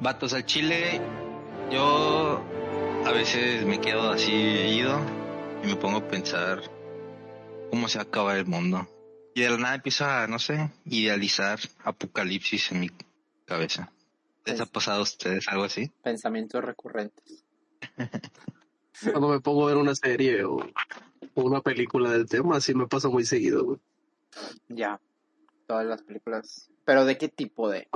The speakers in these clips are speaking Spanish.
Vatos al chile, yo a veces me quedo así ido y me pongo a pensar cómo se acaba el mundo. Y de la nada empiezo a, no sé, idealizar apocalipsis en mi cabeza. ¿Les ha pasado a ustedes algo así? Pensamientos recurrentes. Cuando me pongo a ver una serie o, o una película del tema, así me pasa muy seguido, güey. Ya. Todas las películas. Pero ¿de qué tipo de?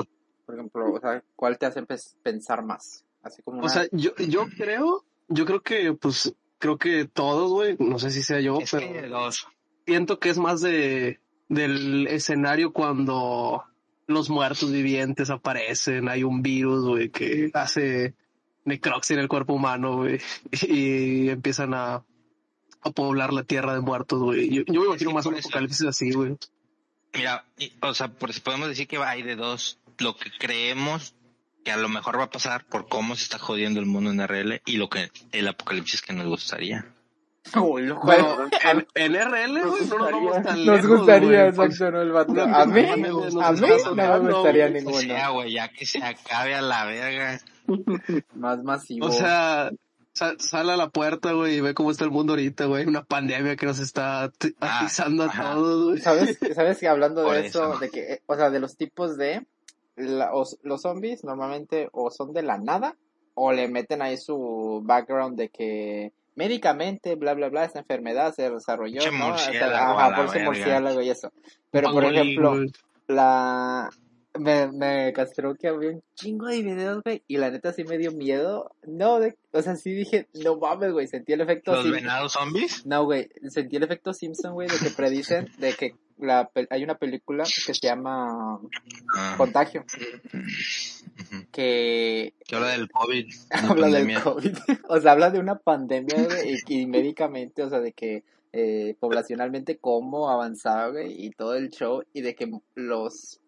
Por ejemplo, o sea, ¿cuál te hace pensar más? Así como una... O sea, yo, yo creo, yo creo que, pues, creo que todos, güey, no sé si sea yo, Es pero que los... siento que es más de, del escenario cuando los muertos vivientes aparecen, hay un virus, güey, que hace necroxia en el cuerpo humano, güey, y empiezan a, a poblar la tierra de muertos, güey. Yo, yo me imagino que más un por eso- apocalipsis así, güey. Mira, y- o sea, pues podemos decir que hay de dos. Lo que creemos que a lo mejor va a pasar por cómo se está jodiendo el mundo en RL y lo que el apocalipsis que nos gustaría. Uy, lo Bueno, juego. en, en RL, güey, no nos vamos tan Nos lejos, gustaría, exacto, ¿no? El vato. A mí, a mí no me gustaría güey. O ninguno. sea, güey, ya que se acabe a la verga. Más masivo. O sea, sa- sale a la puerta, güey, y ve cómo está el mundo ahorita, güey. Una pandemia que nos está Ah, atizando a todos, güey. ¿Sabes, sabes que hablando de eso, eso. de que, eh, o sea, de los tipos de, la- os- los zombies normalmente o son de la nada o le meten ahí su background de que médicamente, bla, bla, bla, esa enfermedad se desarrolló, ¿no? murciélago Ajá, por ese verga. murciélago y eso. Pero, por ejemplo, la me, me castró que había un chingo de videos, güey, y la neta sí me dio miedo. No, de, o sea, sí dije, no mames, güey, sentí el efecto Los venados zombies. No, güey, sentí el efecto Simpson, güey, de que predicen de que la, hay una película que se llama Ah, Contagio, que Que habla del COVID. la habla del. COVID. o sea, habla de una pandemia, güey, y, y médicamente, o sea, de que eh, poblacionalmente cómo avanzaba, güey, y todo el show, y de que los,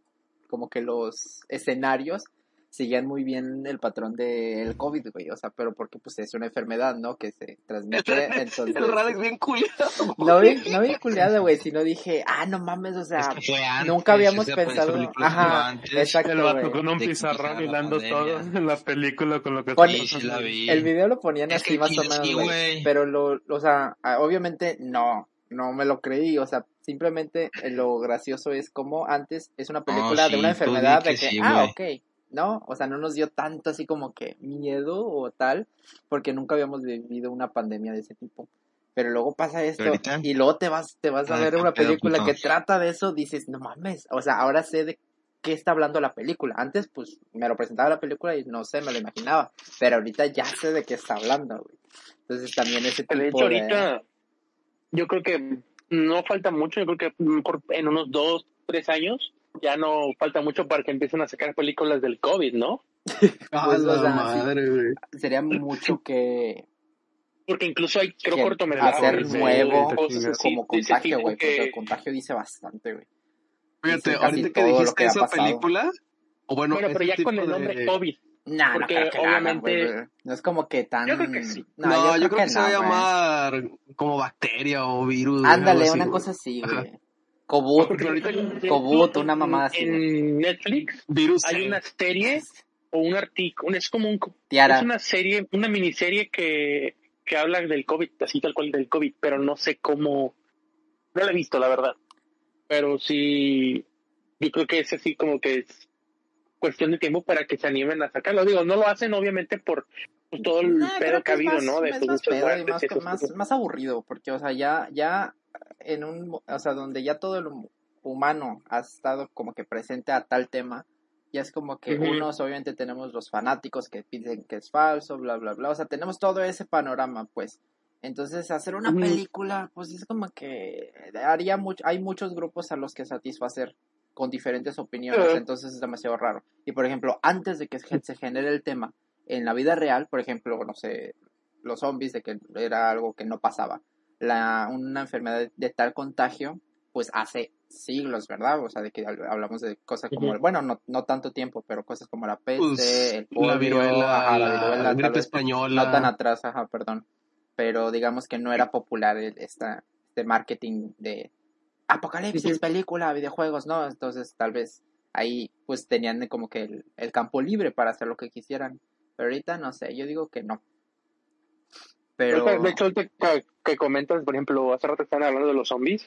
como que los escenarios seguían muy bien el patrón del COVID, güey, o sea, pero porque pues es una enfermedad, ¿no? Que se transmite, entonces... El Radix bien culiado. No vi, no vi culiada, güey, sino dije, ah, no mames, o Es sea, que fue antes, nunca habíamos pensado- ajá, antes. exacto. El vato güey. con un De que pizarrón hilando todo en la película con lo que pasando. la vi. el video lo ponían Es así que más o menos, sí, güey, güey. pero lo, o sea, obviamente no, no me lo creí, o sea, simplemente eh, lo gracioso es como antes es una película de sí, una enfermedad de que sí, ah, ok, ¿no? O sea, no nos dio tanto así como que miedo o tal, porque nunca habíamos vivido una pandemia de ese tipo. Pero luego pasa esto ahorita? y luego te vas, te vas a Ah, ver una película que trata de eso, dices, no mames, o sea, ahora sé de qué está hablando la película. Antes, pues, me lo presentaba la película y no sé, me lo imaginaba. Pero ahorita ya sé de qué está hablando, güey. Entonces también ese tipo De hecho, ahorita yo creo que no falta mucho, yo creo que mejor en unos dos, tres años ya no falta mucho para que empiecen a sacar películas del COVID, ¿no? Ah, Pues, o sea, madre, güey. sería mucho que, Porque incluso hay, creo, que cortometrajes. hacer nuevo cosas como contagio, güey, porque que- el contagio dice bastante, güey. Fíjate, ahorita que dijiste que esa pasado. película, o bueno, Bueno, pero ya con el nombre de- COVID. Nah, Porque no creo que la hagan, obviamente- güey. No es como que tan... Yo creo que sí. No, yo, creo que, se va a llamar como bacteria o virus. Ándale, así, una cosa así, güey. Cobut, Cobut, una mamada así, En Netflix Virus hay una serie o un artículo, es como un, Tiara. es una serie, una miniserie que, que habla del COVID, así tal cual del COVID, pero no sé cómo, no la he visto, la verdad. Pero sí, yo creo que es así como que es cuestión de tiempo para que se animen a sacarlo. Digo, no lo hacen obviamente por pues, todo el Nah, pedo que ha habido, más- ¿no? De es más pedo y más, esas más, aburrido, porque, o sea, ya, ya en un, o sea, donde ya todo el humano ha estado como que presente a tal tema, ya es como que Ujú. unos, obviamente, tenemos los fanáticos que dicen que es falso, bla, bla, bla, o sea, tenemos todo ese panorama, pues. Entonces, hacer una película, pues es como que haría mucho, hay muchos grupos a los que satisfacer con diferentes opiniones, entonces es demasiado raro. Y por ejemplo, antes de que se genere el tema en la vida real, por ejemplo, no sé, los zombies, de que era algo que no pasaba, la, una enfermedad de, de tal contagio, pues hace siglos, ¿verdad? O sea, de que hab- hablamos de cosas como, Ujú. bueno, no, no tanto tiempo, pero cosas como la peste, Pues, el polio, la viruela, ajá, la la, viruela, tal gripe vez española. no tan atrás, ajá, perdón. Pero digamos que no era popular el- esta, este marketing de apocalipsis, película, videojuegos, ¿no? Entonces tal vez ahí pues tenían como que el, el campo libre para hacer lo que quisieran. Pero ahorita no sé, yo digo que no. Pero... De hecho, ahorita que, que comentas, por ejemplo, hace rato estaban hablando de los zombies.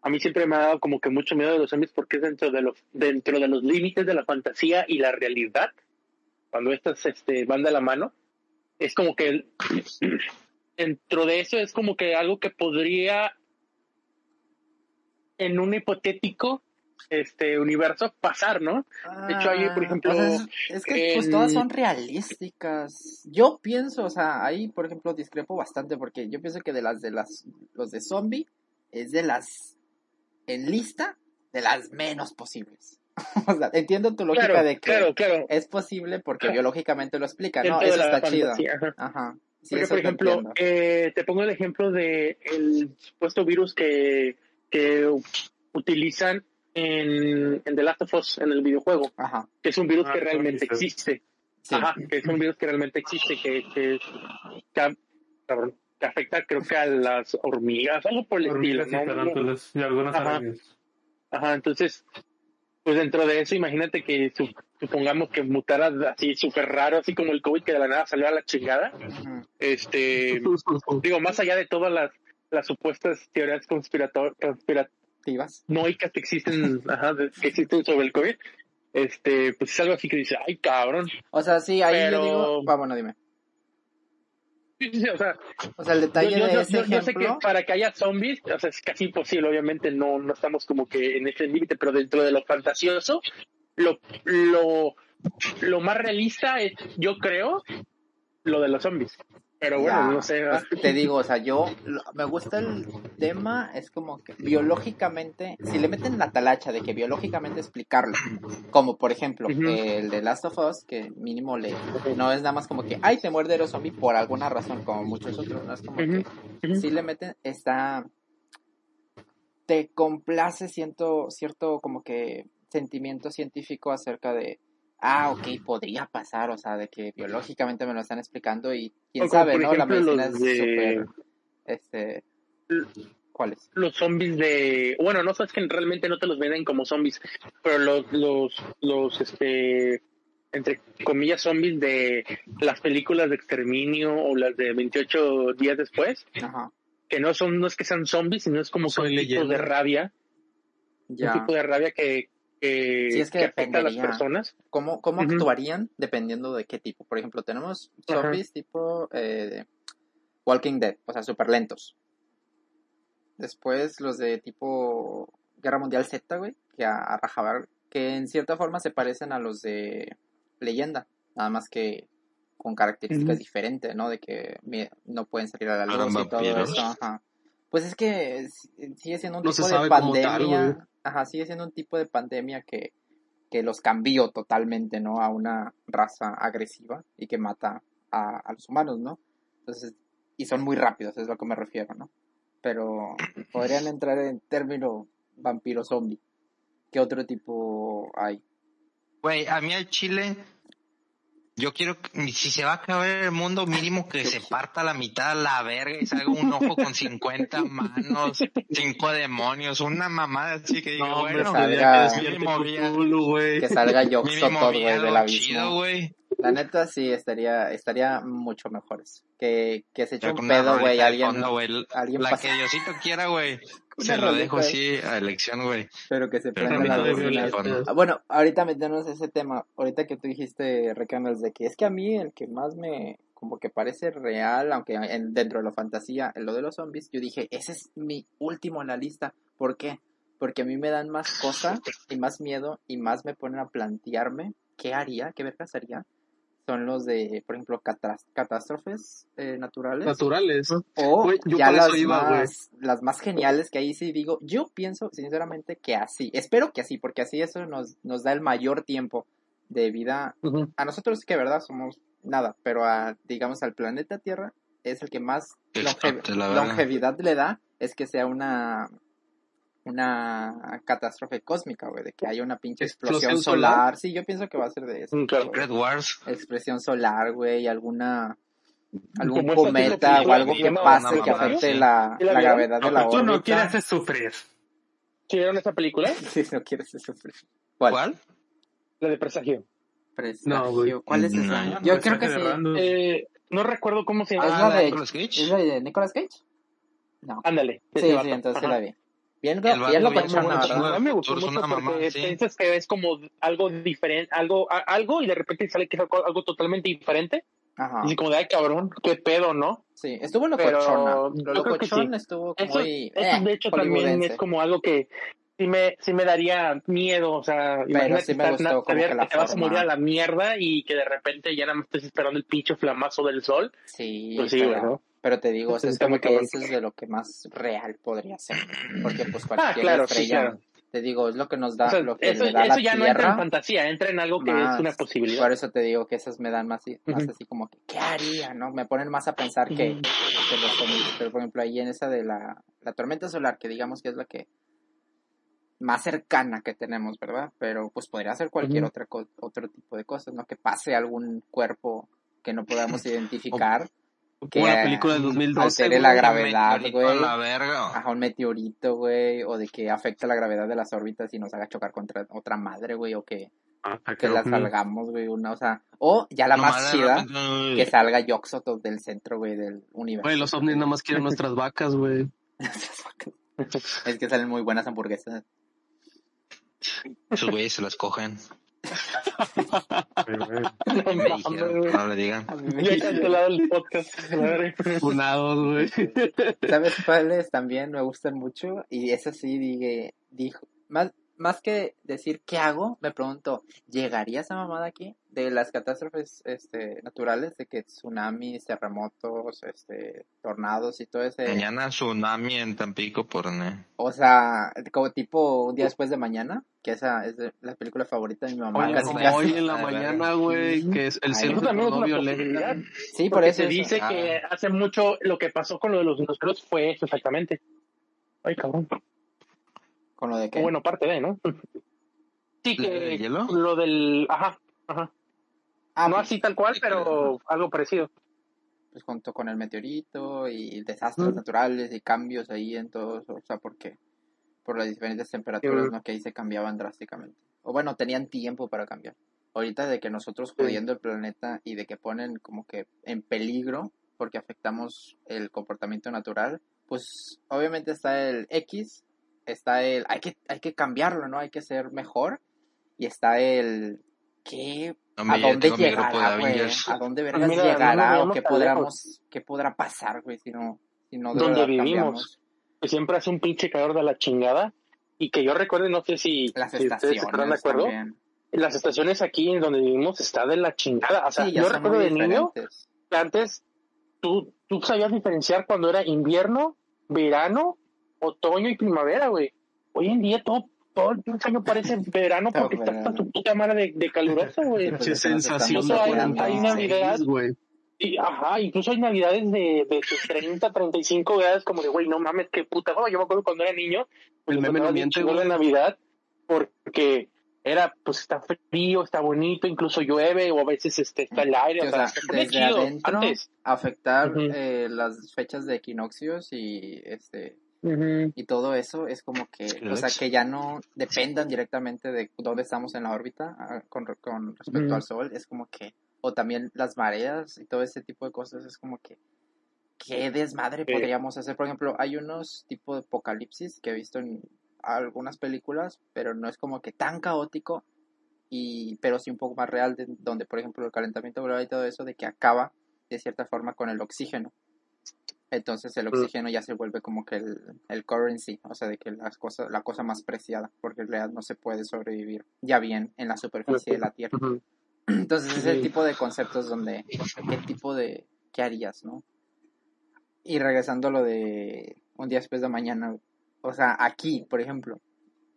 A mí siempre me ha dado como que mucho miedo de los zombies porque es dentro de los, dentro de los límites de la fantasía y la realidad. Cuando estas este, van de la mano, es como que dentro de eso es como que algo que podría en un hipotético este universo pasar, ¿no? De hecho, ahí, por Ah, ejemplo, sea, es, es que pues todas son realísticas. Yo pienso, o sea, ahí por ejemplo discrepo bastante porque yo pienso que de las de las los de zombie es de las en lista de las menos posibles. o sea, entiendo tu lógica claro, de que claro, claro. es posible porque biológicamente lo explica, ¿no? Eso está chido. ajá. Ajá. Sí, Porque, por lo ejemplo, eh, te pongo el ejemplo de el supuesto virus que, que utilizan en, en The Last of Us, en el videojuego, Ajá. que es un virus Ah, que realmente existe. Sí. Ajá, que es un virus que realmente existe, que, que, que, afecta creo que a las hormigas, algo por el Hormigas estilo. y ¿no? y algunas Ajá. arañas. Ajá, entonces, pues dentro de eso, imagínate que su- supongamos que mutara así súper raro, así como el COVID que de la nada salió a la chingada. Este, digo, más allá de todas las, las supuestas teorías conspirator conspiranoicas Activas. que existen, ajá, que existen sobre el COVID, este, pues es algo así que dice, ay cabrón. O sea, sí, ahí Pero- yo digo, va, bueno, dime. Sí, sí, sí, o sea, O sea, el detalle yo- de yo- ese yo sé ejemplo, que para que haya zombies, o sea, es casi imposible, obviamente no, no estamos como que en ese límite, pero dentro de lo fantasioso, lo, lo, lo más realista es, yo creo, lo de los zombies. Pero bueno, no sé. ¿verdad? te digo, o sea, yo lo- me gusta el tema, es como que biológicamente, si le meten la talacha de que biológicamente explicarlo, como por ejemplo el de Last of Us, que mínimo le, no es nada más como que, ay, te muerde el zombie por alguna razón, como muchos otros, no es como que, si le meten, está, te complace siento, cierto como que sentimiento científico acerca de, ah, ok, podría pasar, o sea, de que biológicamente me lo están explicando y quién sabe, ¿no? La ejemplo, medicina los es de- súper, este, ¿cuáles? los zombies de bueno no sabes que realmente no te los venden como zombies pero los los los este entre comillas zombies de las películas de exterminio o las de 28 días después Ajá, que no son no es que sean zombies sino es como Soy un tipo de rabia ya. un tipo de rabia que que, Sí, es que que afecta a las personas ¿Cómo, cómo actuarían dependiendo de qué tipo? Por ejemplo, tenemos zombies tipo eh, Walking Dead, o sea, súper lentos. Después los de tipo Guerra Mundial Z, güey, que a, a rajabar, que en cierta forma se parecen a los de Leyenda, nada más que con características diferentes, ¿no? De que no pueden salir a la luz y todo eso, ajá. Pues es que s- sigue siendo un No tipo de tal, pandemia, ajá, sigue siendo un tipo de pandemia que, que los cambió totalmente, ¿no? A una raza agresiva y que mata a, a los humanos, ¿no? Entonces, y son muy rápidos, es a lo que me refiero, ¿no? Pero podrían entrar en término vampiro zombie. ¿Qué otro tipo hay? Güey, a mí al chile, yo quiero, que- si se va a acabar el mundo, mínimo que se parta la mitad a la verga y salga un ojo con 50 manos, cinco demonios, una mamada así que diga, No, hombre, bueno, salga- que mínimo. Que salga Yoxo mínimo todo, había güey, del abismo. güey. La neta sí, estaría, estaría mucho mejor eso. Que, que se eche un pedo, güey, alguien, fondo, alguien La pasa- que Diosito quiera, güey. Se lo dejo así a elección, güey. pero que se prenda la de. Ah, Bueno, ahorita meternos a ese tema, ahorita que tú dijiste, Recanals, de que es que a mí el que más me, como que parece real, aunque en- dentro de la fantasía, en lo de los zombies, yo dije, ese es mi último en la lista. ¿Por qué? Porque a mí me dan más cosa y más miedo y más me ponen a plantearme qué haría, qué vergas haría. Son los de, por ejemplo, catás- catástrofes eh, naturales. Naturales. O yo ya las iba, más, las más geniales que ahí sí digo, yo pienso sinceramente que así, espero que así, porque así eso nos, nos da el mayor tiempo de vida. A nosotros que verdad somos nada, pero a, digamos, al planeta Tierra es el que más Que longe- explote la verga. longevidad le da, es que sea una una catástrofe cósmica, güey, de que haya una pinche explosión, ¿Explosión solar. solar? Sí, yo pienso que va a ser de eso. Mm, claro. Red Wars. Expresión solar, güey, alguna algún esta cometa o algo que pase que afecte la, ¿Sí la gravedad de Lo la tú no quieres es sufrir. ¿Sí vieron esa película? Sí, no quieres sufrir. ¿Cuál? ¿Cuál? La de presagio. Presagio. No, güey. ¿Cuál es No. esa? Yo creo que sí. de. Eh, no recuerdo cómo se Ah, llama. es la de de, Nicolas Cage. ¿Es la de Nicolas Cage? No. Ándale. de Sí, sí, entonces sí la vi. Bien, El bien lo bien persona, ¿verdad? Me gustó mucho porque mamá, sí. piensas que es como algo diferente, algo, a- algo y de repente sale que es algo, algo totalmente diferente. Ajá. Así como de, ay cabrón, qué pedo, ¿no? Sí, estuvo Pero locochona. yo Lo creo que locochón sí. estuvo Eso, muy... eso eh, de hecho también es como algo que sí me, sí me daría miedo, o sea, imagínate sí me estar- gustó na- como saber que la que te vas a morir a la mierda y que de repente ya nada más estés esperando el pinche flamazo del sol. Sí, Pues sí, pero, güey, ¿no? Pero te digo, o sea, es como que eso es de lo que más real podría ser. Porque pues cualquier Ah, claro, sí, estrella, claro. te digo, es lo que nos da, O sea, lo que eso, le da eso la ya no entra en Tierra. fantasía, entra en algo que más. es una posibilidad. Por eso te digo que esas me dan más, más así como que, ¿qué haría? ¿No? Me ponen más a pensar que, los zombies. Pero por ejemplo, ahí en esa de la, la tormenta solar, que digamos que es la que más cercana que tenemos, ¿verdad? Pero pues podría ser cualquier otra co- otro tipo de cosas, ¿no? Que pase algún cuerpo que no podamos identificar, que la película del 2012. altere la gravedad, güey. Ajá, un meteorito, güey, o de que afecta la gravedad de las órbitas y nos haga chocar contra otra madre, güey, o que, Ah, que la salgamos, güey, una, o sea, o ya la más chida, que salga Yoxotot del centro, güey, del universo. Güey, los ovnis nada más quieren nuestras vacas, güey. es que salen muy buenas hamburguesas. Esos güeyes se las cogen. No Me mames, dijeron, güey. no le digan. Me Ya he cancelado el podcast. Funados, güey. ¿Sabes cuáles también me gustan mucho? Y eso sí, dije, dijo, más, más que decir qué hago, me pregunto, ¿llegaría esa mamada aquí? De las catástrofes este, naturales, de que tsunamis, terremotos, este, tornados y todo ese... Mañana tsunami en Tampico por ne. O sea, como tipo un día después de mañana, que esa es de- la película favorita de mi mamá. Oye, casi, hoy en la mañana, güey, que es el cielo también es tornó una violento. posibilidad. Sí, por eso. se eso. dice Ah. que hace mucho lo que pasó con lo de los dinosaurios fue eso exactamente. Ay, cabrón. ¿Con lo de qué? bueno, parte de, ¿no? Sí, ¿Lo que hielo? lo del... Ajá, ajá. ah, no pues, así tal cual, pero algo parecido. pues junto con el meteorito y desastres Mm. naturales y cambios ahí en todo, o sea, porque por las diferentes temperaturas, Mm. ¿no? Que ahí se cambiaban drásticamente. O bueno, tenían tiempo para cambiar. Ahorita de que nosotros Sí. jodiendo el planeta y de que ponen como que en peligro porque afectamos el comportamiento natural, pues obviamente está el X, está el hay que hay que cambiarlo, ¿no? Hay que ser mejor y está el ¿qué Hombre, ¿A dónde llegará, güey? ¿A dónde vergas Mira, no llegará nos o qué podremos, qué podrá pasar, güey, si no, si no de Donde vivimos. cambiamos? Que siempre hace un pinche calor de la chingada. Y que yo recuerdo, no sé si, Las si ustedes estarán de estaciones acuerdo, también. las estaciones aquí en donde vivimos está de la chingada. O sea, Sí, ya yo recuerdo de niño que antes tú, tú sabías diferenciar cuando era invierno, verano, otoño y primavera, güey. Hoy en día todo, todo el pinche año parece verano porque está hasta tu puta madre de, de caluroso, güey. Pues nos sensación de hay- hay 46, Navidad. güey. Y, ajá, incluso hay navidades de, de 30, 35 grados, como de, güey, no mames, qué puta. No, yo me acuerdo cuando era niño, El me meme no miente, güey. la Navidad, porque era, pues está frío, está bonito, incluso llueve, o a veces este, está el aire, Sí, o o sea, sea, se pone desde chido adentro antes. afectar eh, las fechas de equinoccios y este Y todo eso es como que, o sea, que ya no dependan directamente de dónde estamos en la órbita ah, con, re- con respecto al Sol, es como que, o también las mareas y todo ese tipo de cosas, es como que, ¿qué desmadre Sí. podríamos hacer? Por ejemplo, hay unos tipos de apocalipsis que he visto en algunas películas, pero no es como que tan caótico, y pero sí un poco más real, de- donde, por ejemplo, el calentamiento global y todo eso, de que acaba de cierta forma con el oxígeno. Entonces el oxígeno ya se vuelve como que el, el currency, o sea, de que las cosas, la cosa más preciada, porque en realidad no se puede sobrevivir ya bien en la superficie de la Tierra. Entonces es el tipo de conceptos donde, ¿qué tipo de, qué harías, no? Y regresando a lo de un día después de mañana, o sea, aquí, por ejemplo,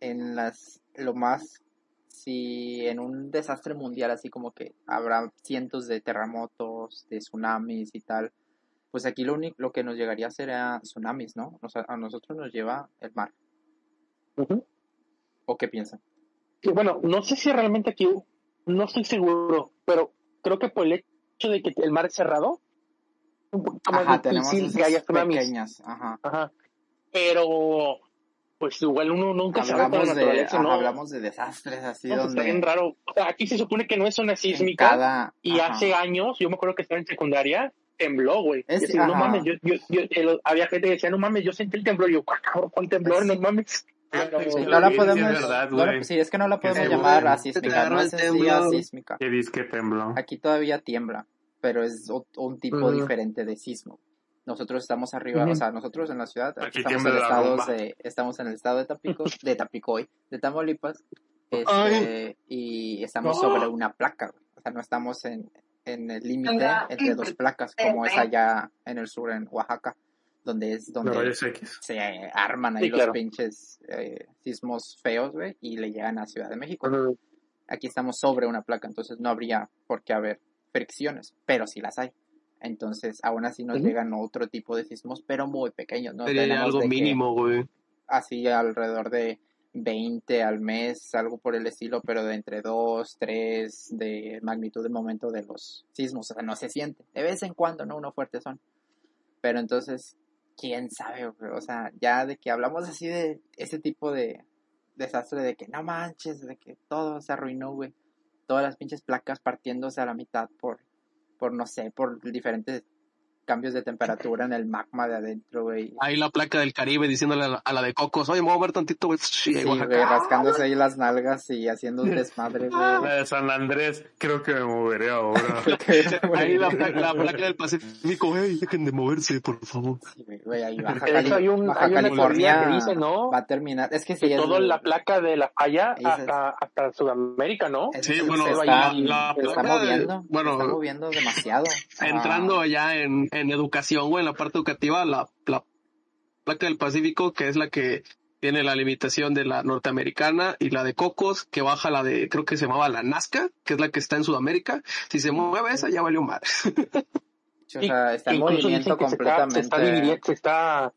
en las, lo más, si en un desastre mundial así como que habrá cientos de terremotos, de tsunamis y tal, pues aquí lo único, lo que nos llegaría será tsunamis, ¿no? O sea, a nosotros nos lleva el mar. ¿O qué piensan? Bueno, no sé si realmente aquí, no estoy seguro, pero creo que por el hecho de que el mar es cerrado, un poquito más Ajá, difícil que haya tsunamis. pequeñas, ajá. Ajá. Pero pues igual uno nunca sabe Hablamos de, naturaleza, ajá, ¿no? hablamos de desastres así No, pues, está donde bien raro. O sea, aquí se supone que no es en sísmica cada... y hace años, yo me acuerdo que estaba en secundaria, tembló, güey. No mames, yo, yo, yo, el- había gente que decía, no mames, yo sentí el temblor. Yo, "Ah, cabrón, ¿cuál temblor? Es- No mames. Pero, Sí, no la sí, podemos, es verdad, no sí, es que no la podemos se llamar asísmica, no es el en sí temblor. asísmica. Que dice que tembló. Aquí todavía tiembla, pero es o- un tipo diferente de sismo. Nosotros estamos arriba, o sea, nosotros en la ciudad, Aquí estamos en, tiembla el la estado bomba. de, estamos en el estado de Tapico, de Tapicoy, de Tamaulipas, este, y estamos sobre una placa, güey. o sea, no estamos en, en el límite entre dos placas, como es allá en el sur, en Oaxaca, donde es donde se arman ahí Sí, los claro. pinches eh, sismos feos, güey, y le llegan a Ciudad de México. Aquí estamos sobre una placa, entonces no habría por qué haber fricciones, pero sí las hay. Entonces, aún así nos llegan otro tipo de sismos, pero muy pequeños, ¿no? Sería Tenemos algo mínimo, güey. así alrededor de 20 al mes, algo por el estilo, pero de entre 2, 3 de magnitud de momento de los sismos, o sea, no se siente. De vez en cuando, ¿no? Uno fuerte son. Pero entonces, quién sabe, o sea, ya de que hablamos así de ese tipo de desastre de que no manches, de que todo se arruinó, güey. Todas las pinches placas partiéndose a la mitad por, por no sé, por diferentes cambios de temperatura en el magma de adentro, güey. Ahí la placa del Caribe diciéndole a la, a la de Cocos, oye, me voy a ver tantito, güey. Sí, Sí, güey, rascándose ahí las nalgas y haciendo un desmadre, La güey. de San Andrés, creo que me moveré ahora. Ahí la, placa- la placa del Pacífico, güey, dejen de moverse, por favor. Sí, güey, ahí Baja, De hecho, hay, un, Baja hay una California que dice, ¿no? va a terminar. Es que sí, es, toda la placa de la falla se- hasta, hasta Sudamérica, ¿no? Sí, se bueno, está, la, se la está placa de- moviendo, bueno, se está moviendo demasiado. Ah, entrando allá en, en educación, güey, en la parte educativa, la, la placa del Pacífico, que es la que tiene la limitación de la norteamericana y la de Cocos, que baja la de, creo que se llamaba la Nazca, que es la que está en Sudamérica. Si se mueve esa, ya valió madre. o sea, está en movimiento que se está, completamente. se está dividiendo, se está,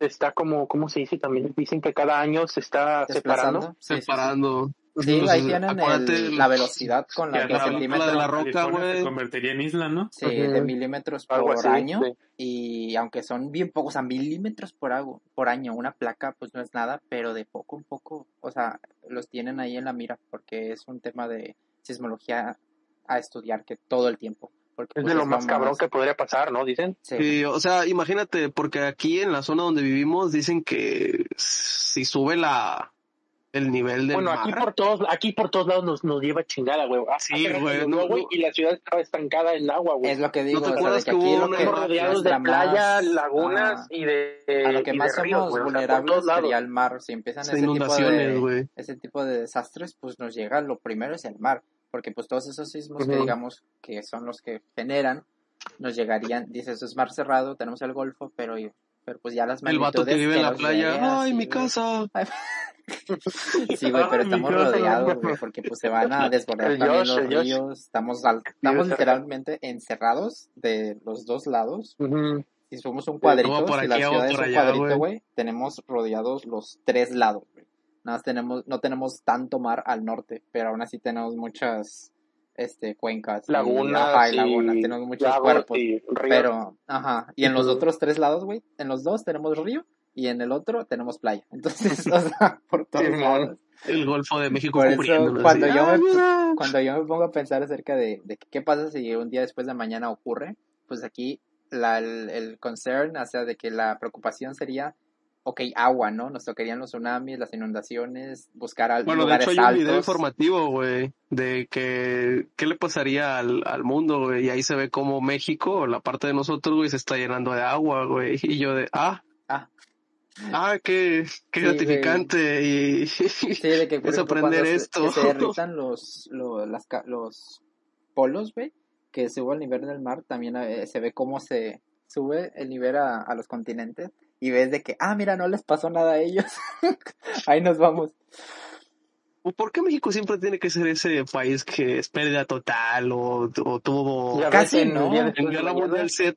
está como, ¿cómo se dice también? Dicen que cada año se está separando. desplazando. Sí, sí, sí. Separando. Sí, Entonces, ahí tienen el- la velocidad con la Que la centímetros de la roca, güey. Se convertiría en isla, ¿no? sí, de milímetros Algo por así, año. sí. Y aunque son bien pocos, o sea, milímetros por, agu- por año, una placa pues no es nada, pero de poco en poco, o sea, los tienen ahí en la mira porque es un tema de sismología a estudiar que todo el tiempo. Porque, Es pues, de lo más cabrón que podría pasar, ¿no? Dicen. Sí. Sí, o sea, imagínate, porque aquí en la zona donde vivimos dicen que si sube la el nivel del Bueno, mar, aquí por todos, aquí por todos lados nos, nos lleva chingada, güey. Sí, Hace rato güey, no, güey, no. y la ciudad estaba estancada en agua, güey. Es lo que digo, te o sea, de acuerdas que que aquí hubo lo que Estamos rodeados de playa, más- lagunas y de a lo que de más ríos, somos o sea, vulnerables lados. sería el mar. Si empiezan de ese tipo inundaciones, de, güey. ese tipo de desastres, pues nos llega, lo primero es el mar, porque pues todos esos sismos que digamos que son los que generan, nos llegarían, dice, eso es mar cerrado, tenemos el golfo, pero, pero pues ya las El vato que vive en la playa, ay, sí, mi güey. casa. Sí, güey, pero estamos rodeados, güey, porque pues se van a desbordar también Josh, los ríos, estamos, al- estamos literalmente encerrados de los dos lados, Ujú. si somos un cuadrito, por si la ciudad es un allá, cuadrito, güey. güey, tenemos rodeados los tres lados, güey. Nada más tenemos, no tenemos tanto mar al norte, pero aún así tenemos muchas, este, cuencas. y- Lagunas, ajá, y tenemos muchos cuerpos. y. Pero, ajá, y en los otros tres lados, güey, en los dos tenemos río y en el otro tenemos playa. Entonces, o sea, por todos Sí, lados. El Golfo de México Por eso, cuando así, yo "Ay, me- mira". Cuando yo me pongo a pensar acerca de, de que qué pasa si un día después de mañana ocurre, pues aquí la, el, el concern, o sea, de que la preocupación sería, ok, agua, ¿no? Nos tocarían los tsunamis, las inundaciones, buscar al, Bueno, de hecho hay un video informativo, güey, de que qué le pasaría al, al mundo, güey, y ahí se ve como México, la parte de nosotros, güey, se está llenando de agua, güey, y yo de, ah, Ah. ah, qué, qué Sí, gratificante, y Sí, de que es aprender se- esto. que se derritan los, los, las los polos, güey, que sube el nivel del mar, también eh, se ve cómo se sube el nivel a, a los continentes y ves de que, ah, mira, no les pasó nada a ellos. Ahí nos vamos. ¿por qué México siempre tiene que ser ese país que es pérdida total o, o tuvo Casi no. el día en después de Guerra mañana- Mundial Z,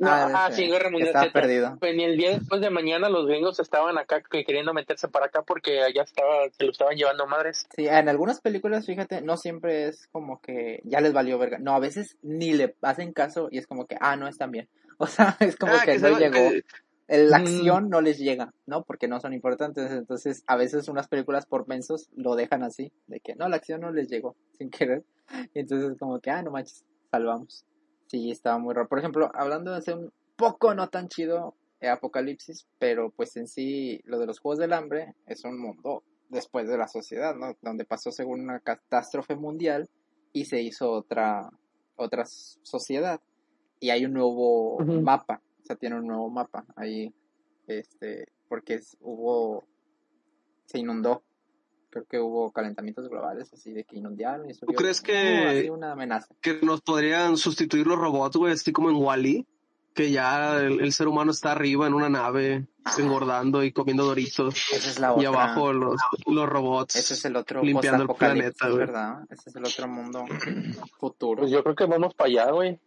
Ah, ah, sí, Guerra Mundial Z. perdido. Pues ni el día después de mañana los gringos estaban acá que queriendo meterse para acá porque allá estaba, se lo estaban llevando madres. Sí, en algunas películas, fíjate, no siempre es como que ya les valió verga. No, a veces ni le hacen caso y es como que, ah, no están bien. O sea, es como Ah, que, que no llegó. que- la Mm. acción no les llega, ¿no? Porque no son importantes. Entonces, a veces unas películas por mensos lo dejan así, de que no, la acción no les llegó sin querer. Y entonces, como que, ah, no manches, salvamos. Sí, estaba muy raro. Por ejemplo, hablando de hacer un poco no tan chido eh, Apocalipsis, pero pues en sí, lo de los Juegos del Hambre es un mundo después de la sociedad, ¿no? Donde pasó según una catástrofe mundial y se hizo otra, otra sociedad. Y hay un nuevo mapa, o sea, tiene un nuevo mapa ahí, este, porque es- hubo, se inundó. Creo que hubo calentamientos globales, así de que inundaron y subió, crees uh, que- así una amenaza. Que nos podrían sustituir los robots, güey, así como en Wally. Que ya el, el ser humano está arriba en una nave, engordando y comiendo doritos. Esa es la Y otra. abajo los, los robots. Ese es el otro limpiando el planeta, güey. ¿verdad? Ese es el otro mundo futuro. Pues yo creo que vamos para allá, güey.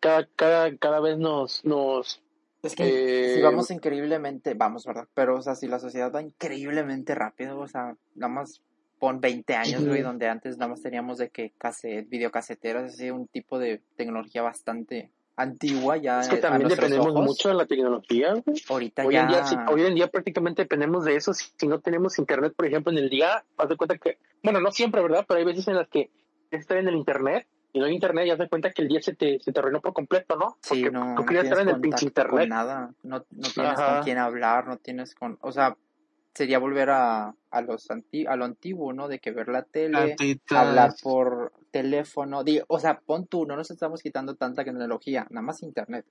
Cada, cada, cada vez nos, nos, Es que Eh, si vamos increíblemente, vamos, ¿verdad? Pero, o sea, si la sociedad va increíblemente rápido, o sea, nada más pon 20 años, güey, donde antes nada más teníamos de que cassette, videocaseteras, así, un tipo de tecnología bastante antigua ya es que también dependemos ojos. mucho de la tecnología, güey. Ahorita Hoy ya... en, día, hoy en día prácticamente dependemos de eso. Si, si no tenemos internet, por ejemplo, en el día, haz de cuenta que, bueno, no siempre, ¿verdad? Pero hay veces en las que estás en el internet y no hay internet y haz de cuenta que el día se te, se te arruinó por completo, ¿no? Sí, Porque no, tú no querías estar en tienes el pinche contacto con internet. nada, no, no tienes Ajá. con quién hablar, no tienes con, o sea, sería volver a, a los anti, a lo antiguo, ¿no? De que ver la tele, hablar por teléfono, digo, o sea, pon tú, no nos estamos quitando tanta tecnología, nada más internet,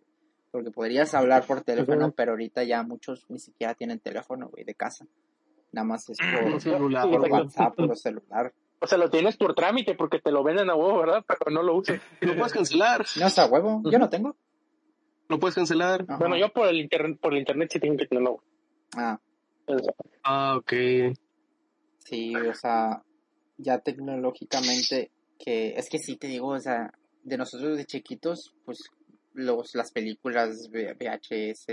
porque podrías hablar por teléfono, pero ahorita ya muchos ni siquiera tienen teléfono, güey, de casa, nada más es por, Por celular. Sí, por exacto. WhatsApp, por celular, O sea, lo tienes por trámite porque te lo venden a huevo, ¿verdad? Pero no lo usas. Lo puedes cancelar. no está huevo, yo no tengo, Lo puedes cancelar. Ajá. Bueno, yo por el internet, por el internet sí tengo que tenerlo. ah, Ah, ok. Sí, o sea, ya tecnológicamente, que es que sí te digo, o sea, de nosotros de chiquitos, pues los, las películas VHS,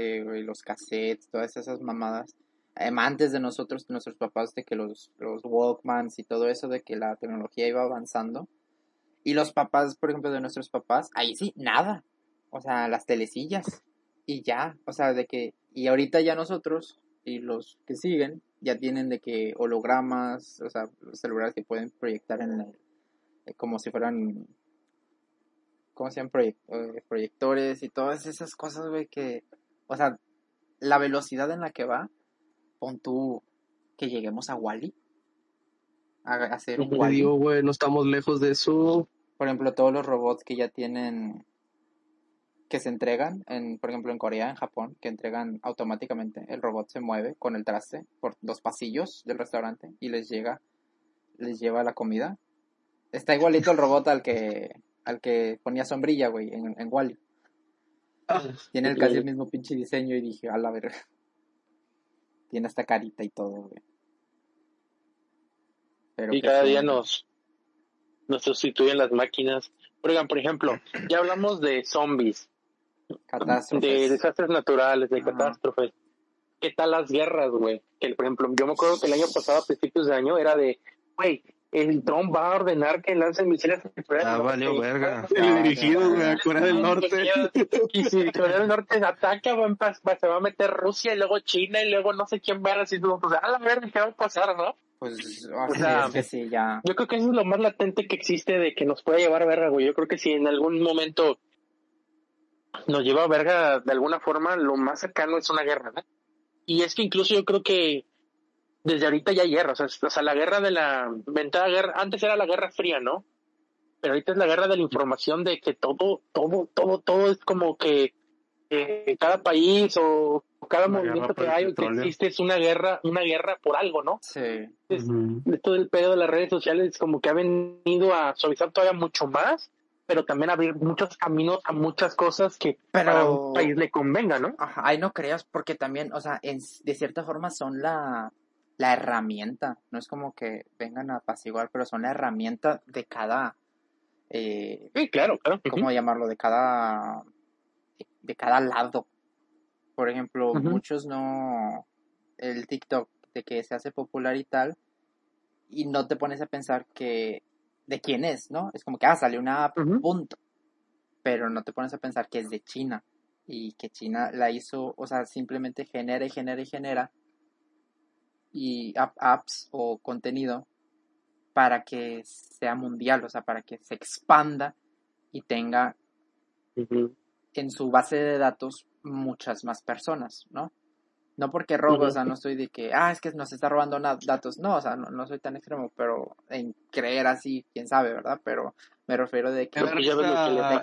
los cassettes, todas esas mamadas, antes de nosotros, nuestros papás, de que los, los Walkmans y todo eso, de que la tecnología iba avanzando, y los papás, por ejemplo, de nuestros papás, ahí sí, nada, o sea, las telecillas, y ya, o sea, de que, y ahorita ya nosotros, y los que siguen, ya tienen de que hologramas, o sea, celulares que pueden proyectar en el, eh, como si fueran, ¿cómo se llaman? Proyec- eh, proyectores y todas esas cosas, güey, que, o sea, la velocidad en la que va, pon tú que lleguemos a Wally, a, hacer un Wally. digo, güey, no estamos lejos de eso. Por ejemplo, todos los robots que ya tienen, que se entregan, en, por ejemplo, en Corea, en Japón, que entregan automáticamente, el robot se mueve con el traste por los pasillos del restaurante y les llega, les lleva la comida. Está igualito el robot al que, al que ponía sombrilla, güey, en, en Wally. Ah, Tiene el, Ok. casi el mismo pinche diseño y dije, a la verga. Tiene hasta carita y todo, güey. Pero Y cada día nos, nos sustituyen las máquinas. Oigan, por ejemplo, ya hablamos de zombies, catástrofes. de desastres naturales, de Ajá. catástrofes. ¿Qué tal las guerras, güey? Que, por ejemplo, yo me acuerdo que el año pasado, a principios de año, era de, güey, el Trump va a ordenar que lancen misiles a Corea del Ah, Norte. valió verga. el dirigido, a Corea del Norte. Y si Corea del Norte ataca, va a empa- va- se va a meter Rusia y luego China y luego no sé quién va a decir, pues a la verga, ¿qué va a pasar, no? Pues, O sea, es que sí, ya. Yo creo que eso es lo más latente que existe de que nos puede llevar a verga, güey. Yo creo que si en algún momento nos lleva a verga de alguna forma, lo más cercano es una guerra, ¿no? Y es que incluso yo creo que desde ahorita ya hay guerra, o sea, es- o sea, la guerra de la mentada guerra, antes era la guerra fría, ¿no? Pero ahorita es la guerra de la información de que todo, todo, todo, todo es como que eh, cada país o cada Una movimiento que hay o que existe es una guerra, una guerra por algo, ¿no? Sí. Es- Ujú. esto del pedo de las redes sociales como que ha venido a suavizar todavía mucho más, pero también abrir muchos caminos a muchas cosas que Pero- para un país le convenga, ¿no? Ajá, ay, no creas, porque también, o sea, en, de cierta forma son la, la herramienta. No es como que vengan a apaciguar, pero son la herramienta de cada, eh, Sí, claro, claro. ¿cómo llamarlo? De cada, de cada lado. Por ejemplo, muchos no, el TikTok de que se hace popular y tal, y no te pones a pensar que, de quién es, ¿no? Es como que, ah, salió una app, punto. Pero no te pones a pensar que es de China. y que China la hizo, o sea, simplemente genera y genera y genera y app- apps o contenido para que sea mundial, o sea, para que se expanda y tenga en su base de datos muchas más personas, ¿no? No porque robo, o sea, no estoy de que, ah, es que nos está robando datos, no, o sea, no, no soy tan extremo, pero en creer así, quién sabe, ¿verdad? Pero me refiero de que,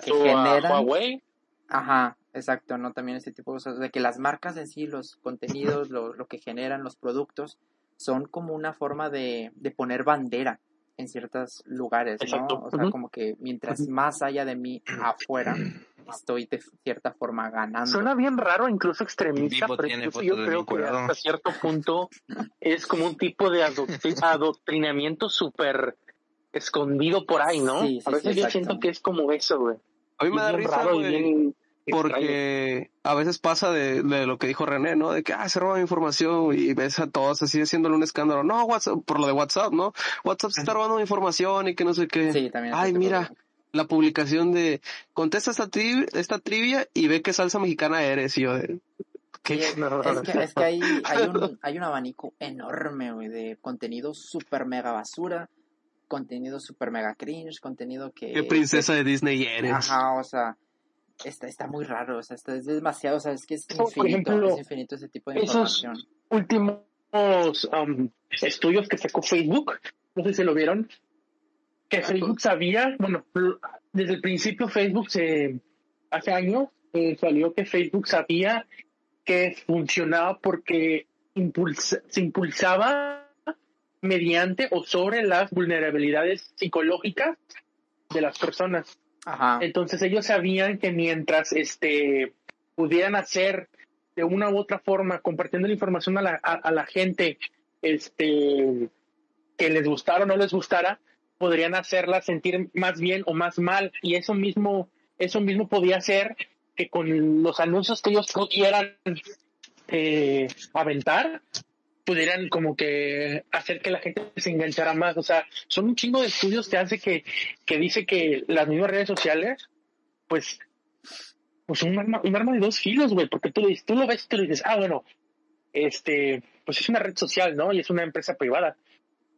que que generan- Huawei. ajá, exacto, ¿no? También ese tipo de cosas, de que las marcas en sí, los contenidos, lo, lo que generan, los productos, son como una forma de, de poner bandera en ciertos lugares, ¿no? Exacto. O sea, como que mientras más haya de mí afuera, estoy de cierta forma ganando. Suena bien raro, incluso extremista, pero incluso yo creo que hasta cierto punto es como un tipo de adoctri- adoctrinamiento súper escondido por ahí, ¿no? Sí, sí, a veces sí, yo siento que es como eso, güey. A mí me da risa, raro y güey, bien. Porque a veces pasa de, de lo que dijo René, ¿no? De que, ah, se roba mi información y ves a todos así haciéndole un escándalo. No, WhatsApp, por lo de WhatsApp, ¿no? WhatsApp se está robando mi información y que no sé qué. Sí, también. Ay, mira, la publicación de, contesta esta, tri- esta trivia y ve qué salsa mexicana eres. Y yo de, ¿qué? Es que, es que hay, hay, un, hay un abanico enorme, güey, de contenido super mega basura, contenido super mega cringe, contenido que... ¿Qué princesa de Disney eres? Ajá, o sea, está, está muy raro, o sea, está, es demasiado, o sea, es que es Por infinito, ejemplo, es infinito ese tipo de esos- información. últimos um, estudios que sacó Facebook, no sé si lo vieron, que Facebook sabía, bueno, desde el principio Facebook se, hace años eh, salió que Facebook sabía que funcionaba porque impulsa- se impulsaba mediante o sobre las vulnerabilidades psicológicas de las personas. Entonces ellos sabían que mientras este pudieran hacer de una u otra forma, compartiendo la información a la, a, la gente, este que les gustara o no les gustara, podrían hacerla sentir más bien o más mal. Y eso mismo, eso mismo podía hacer que con los anuncios que ellos pudieran eh, aventar, pudieran como que hacer que la gente se enganchara más. O sea, son un chingo de estudios que hace que, que dice que las mismas redes sociales, pues, pues un arma, un arma de dos filos, güey, porque tú, tú lo ves y tú dices, ah, bueno, este, pues es una red social, ¿no? Y es una empresa privada.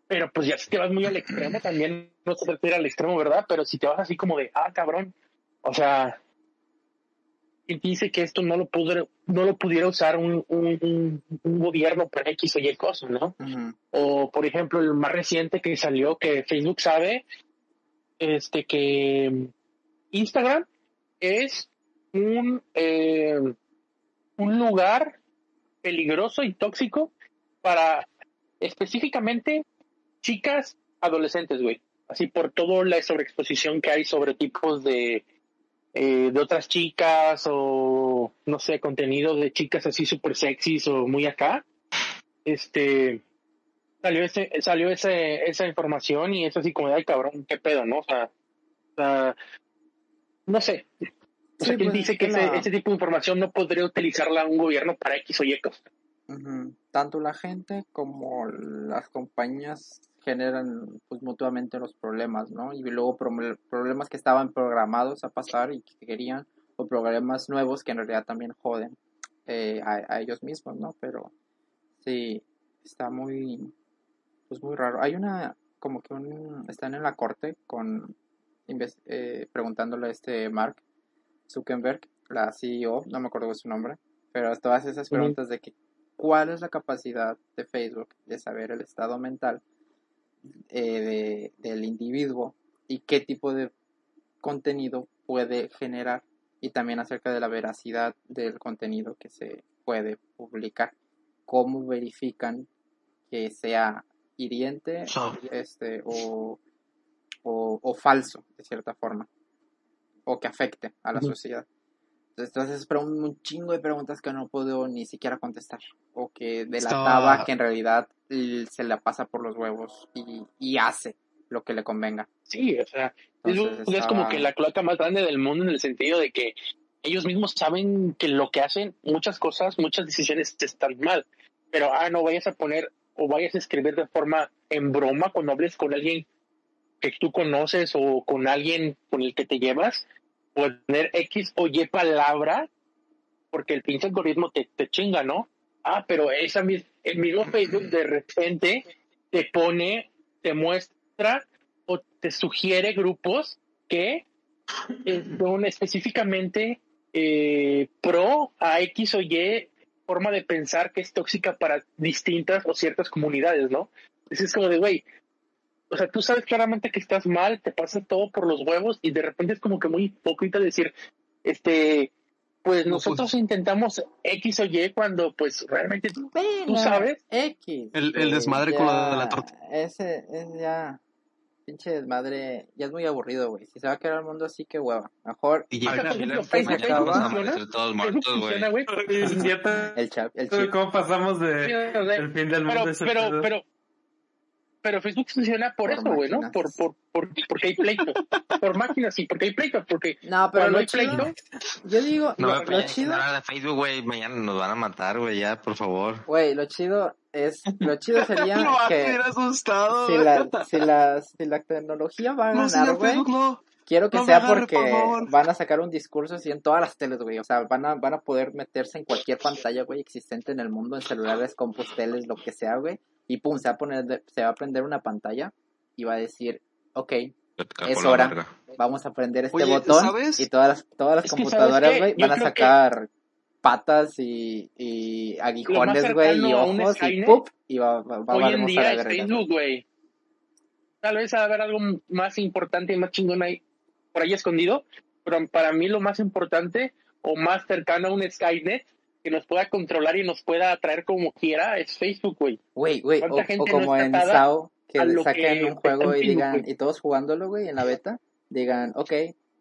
Pero pues ya si te vas muy al extremo, también no se refiere al extremo, ¿verdad? Pero si te vas así como de, ah, cabrón, o sea, y dice que esto no lo pudiera, no lo pudiera usar un, un, un- gobierno para X o Y cosas, ¿no? O, por ejemplo, el más reciente que salió, que Facebook sabe, este, que Instagram es un, eh, un lugar peligroso y tóxico para específicamente chicas adolescentes, güey. Así por toda la sobreexposición que hay sobre tipos de, eh, de otras chicas o, no sé, contenido de chicas así súper sexys o muy acá. Este, salió ese, salió ese, esa información y es así como de, ay cabrón, qué pedo, ¿no? O sea, o sea, no sé. O sea, Sí, ¿quién pues, dice que que ese, la- ese tipo de información no podría utilizarla un gobierno para X o Y cosas? Tanto la gente como las compañías generan pues mutuamente los problemas, ¿no? Y luego pro- problemas que estaban programados a pasar y que querían, o problemas nuevos que en realidad también joden eh, a, a ellos mismos, ¿no? Pero sí, está muy, pues muy raro. Hay una, como que un, están en la corte con, eh, preguntándole a este Mark Zuckerberg, la CEO, no me acuerdo de su nombre, pero todas esas preguntas de que cuál es la capacidad de Facebook de saber el estado mental eh, de, del individuo y qué tipo de contenido puede generar y también acerca de la veracidad del contenido que se puede publicar. ¿Cómo verifican que sea hiriente este, o, o, o falso, de cierta forma, o que afecte a la sociedad? Entonces, es un, un chingo de preguntas que no puedo ni siquiera contestar, o que delataba Estaba- que en realidad se la pasa por los huevos y, y hace lo que le convenga. Sí, o sea, es, Entonces, es como estaba- que la cloaca más grande del mundo en el sentido de que ellos mismos saben que lo que hacen, muchas cosas, muchas decisiones están mal. Pero, ah, no vayas a poner o vayas a escribir de forma en broma cuando hables con alguien que tú conoces o con alguien con el que te llevas, poner X o Y palabra porque el pinche algoritmo te, te chinga, ¿no? Ah, pero esa mis- el mismo Facebook de repente te pone, te muestra o te sugiere grupos que eh, son específicamente eh, pro a X o Y forma de pensar que es tóxica para distintas o ciertas comunidades, ¿no? Es como de, güey, o sea, tú sabes claramente que estás mal, te pasa todo por los huevos y de repente es como que muy hipócrita decir, este, pues No, nosotros intentamos X o Y cuando pues realmente Venga, ¿Tú sabes? X. El- desmadre con lo de la torta. Ese es ya. Pinche desmadre. Ya es muy aburrido, güey. Si se va a quedar el mundo así, que hueva. Mejor Y llega todos muertos, güey. el chat, el. ¿Cómo pasamos de o sea, el fin del mundo pero, pero, pero Facebook funciona por, Por eso, güey, ¿no? Por, por, por, porque hay pleito. por máquinas, sí, porque hay pleito, porque No, pero lo hay chido. pleito, Yo digo, No lo, lo chido. de Facebook, güey. Mañana nos van a matar, güey. Ya, por favor. Güey, lo chido es. Lo chido sería a que. asustado. Si la, si, la, si la tecnología va a No, ganar, güey, Facebook, no. quiero que no sea agarre, porque por van a sacar un discurso así en todas las teles, güey. O sea, van a, van a poder meterse en cualquier pantalla, güey, existente en el mundo, en celulares, compus, teles, lo que sea, güey. Y pum, se va a poner, de- se va a prender una pantalla y va a decir, ok, Es hora. verga. vamos a prender este Oye, botón ¿sabes? y todas las, todas las Es que, ¿sabes computadoras, Yo van a que- sacar patas y, y aguijones, güey, y ojos y ¡pup! y va, va, va a hoy valer en a día la. Facebook, güey. Tal vez va a haber algo más importante y más chingón ahí, por ahí escondido, pero para mí lo más importante o más cercano a un Skynet que nos pueda controlar y nos pueda atraer como quiera es Facebook, güey. Güey, güey, o, ¿Cuánta o gente no como está en SAO, que a lo saquen que un juego y digan, y todos jugándolo, güey, en la beta, digan, ok,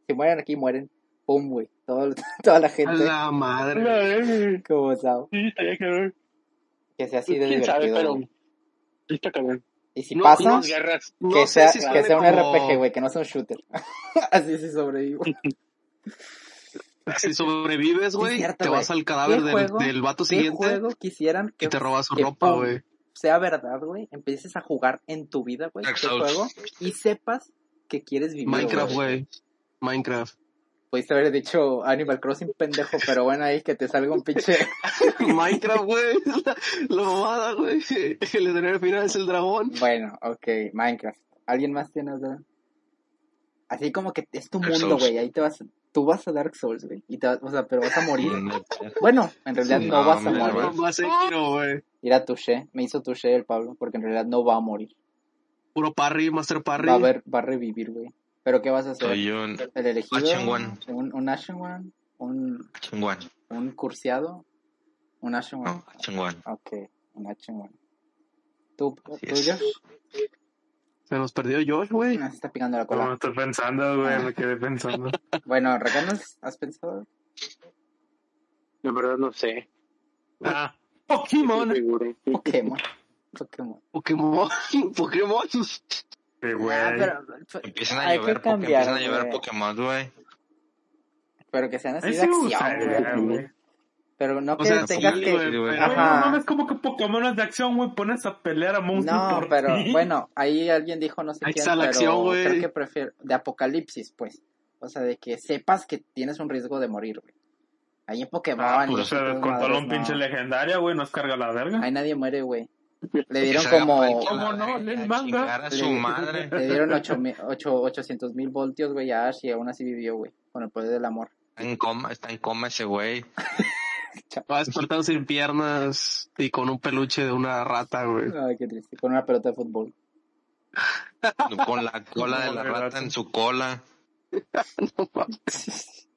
si mueren aquí, mueren, pum, güey, toda la A gente la madre. como SAO, Sí, estaría cabrón. que sea así de ¿Quién sabe? divertido. Pero está cabrón. Y si No, pasa. No que sea, si que sea un como- RPG, güey, que no sea un shooter. así sí sobrevivo. Si sobrevives, güey, te vas al cadáver ¿Qué del, juego- del vato ¿Qué siguiente juego quisieran que y te robas su que, ropa, güey. sea verdad, güey, empieces a jugar en tu vida, güey, este juego, y sepas que quieres vivir, Minecraft, güey. Minecraft. Pudiste haber dicho Animal Crossing, pendejo, pero bueno, ahí que te salga un pinche... Minecraft, güey. La, la mamada, güey. El escenario final es el dragón. bueno, ok, Minecraft. ¿Alguien más tiene otra? Así como que es tu mundo, güey, ahí te vas... Tú vas a Dark Souls, güey, y te vas- o sea, pero vas a morir. Bueno, en realidad Sí, no, no, vas a morir. Va a. Mira Touché, me hizo Touché el Pablo, porque en realidad no va a morir. Puro parry, master parry. Va a ver, va a revivir, güey. ¿Pero qué vas a hacer? Soy un ¿El elegido? Action One. ¿Un, un Action One? ¿Un, chingón. un cursiado? ¿Un Action One? No, chingón. Ok, un Action One. ¿Tú, tú? Se nos perdió Josh, güey. Se está picando la Como cola. estoy pensando, güey, me quedé pensando. Bueno, ¿Reganos has pensado? La verdad no sé. Ah, Pokémon. Pokémon. Pokémon. Pokémon. Pokémon. sí, güey. Ah, pero, Empiezan a llover, cambiar, empiezan a llover. Pokémon, güey. pero que sean así de acción, güey. Pero no O que sea, tengas sí, que... güey. pero- Ajá. Güey, no mames, como que Pokémon es de acción, güey, pones a pelear a monstruos No, por pero bueno, ahí alguien dijo no sé Ahí quién, está la pero acción, creo que prefiero de apocalipsis, pues. O sea, de que sepas que tienes un riesgo de morir, güey. Ahí en Pokémon Ah, pues, o sea, esas con todo un pinche no. legendaria, güey, nos carga la verga. Ahí nadie muere, güey. Le dieron como ¿Cómo no? a manga. a su Le- madre. le dieron ocho mi- ocho- 800 mil voltios, güey, a Ash y aún así vivió, güey. Con el poder del amor. Está en coma, está en coma ese güey. Va despertado sin piernas y con un peluche de una rata, güey. Ay, qué triste. Con una pelota de fútbol. Con la cola de la rata en su cola. No mames.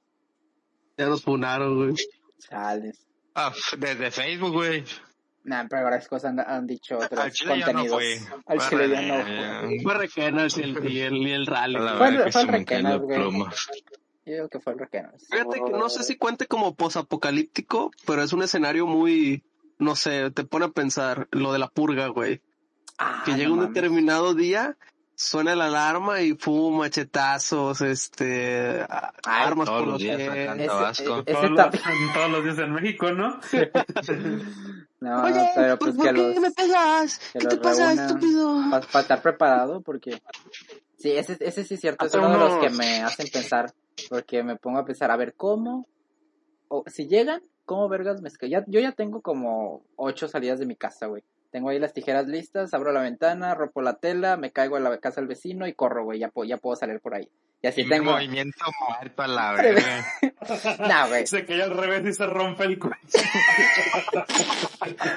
Ya nos funaron, güey. Chales. Ah, desde Facebook, güey. Nah, pero varias cosas han, han dicho Al otros chile ya no contenidos. fue. Al chile ya no fue. Fue Requenas y el, el, el rally. Fue- fue las güey. Yo digo que fue el Requenos. Fíjate que no sé si cuente como posapocalíptico, pero es un escenario muy, no sé, te pone a pensar lo de la purga, güey. Ah, Que llega no un mames. determinado día, suena la alarma y pum, machetazos, este, Ay, armas todos por los días acá. Ese- Tabasco. ese Todos los, todos los días en México, ¿no? No, Oye, pero ¿por, pues por que qué los... me pegas? ¿Qué te pasa, reúnan. estúpido? Para estar preparado, porque... Sí, ese, ese sí es cierto. Es uno de los que me hacen pensar. Porque me pongo a pensar, a ver, ¿cómo? O si llegan, cómo vergas me ya Yo ya tengo como ocho salidas de mi casa, güey. Tengo ahí las tijeras listas, abro la ventana, rompo la tela, me caigo a la casa del vecino y corro, güey. Ya, puedo- ya puedo salir por ahí. Y así Y tengo. movimiento muerto a la verga. Nah, güey. Se cae al revés y se rompe el cuello.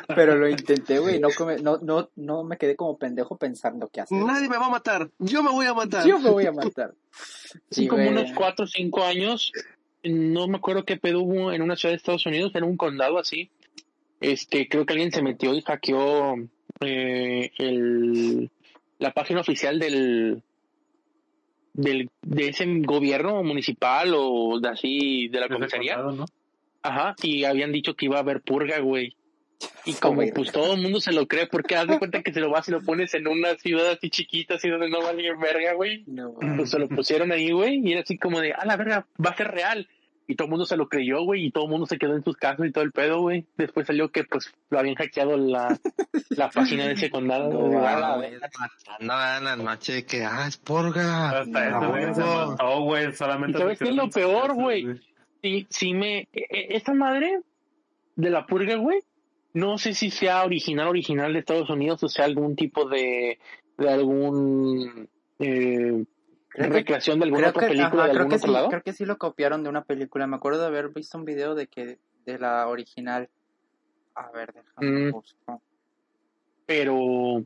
Pero lo intenté, güey. No, come- no, no, no me quedé como pendejo pensando qué hacer. Nadie me va a matar. Yo me voy a matar. Yo me voy a matar. Sí, como unos 4 o 5 años, no me acuerdo qué pedo hubo en una ciudad de Estados Unidos, en un condado así. Este, creo que alguien se metió y hackeó eh, el, la página oficial del, del de ese gobierno municipal o de así de la comisaría. ¿no? Ajá, y habían dicho que iba a haber purga, güey. Y como pues todo el mundo se lo cree, porque haz de cuenta que se lo vas y lo pones en una ciudad así chiquita, así donde no vale verga, güey. No, Pues se lo pusieron ahí, güey, y era así como de, ah, la verga, va a ser real. Y todo el mundo se lo creyó, güey, y todo el mundo se quedó en sus casas y todo el pedo, güey. Después salió que, pues, lo habían hackeado la, la página de ese condado. No, güey. Ah, matando en la noche de que, ah, es porga. Ah, ese güey. Solamente. ¿Y sabes qué es lo peor, güey? Sí, sí me... e- e- Esta madre de la purga, güey, no sé si sea original, original de Estados Unidos o sea algún tipo de, de algún... Eh, recreación de alguna otra que, película ajá, de algún otro sí, lado. creo que sí lo copiaron de una película. Me acuerdo de haber visto un video de que de la original. A ver, déjame Mm. busco. Pero...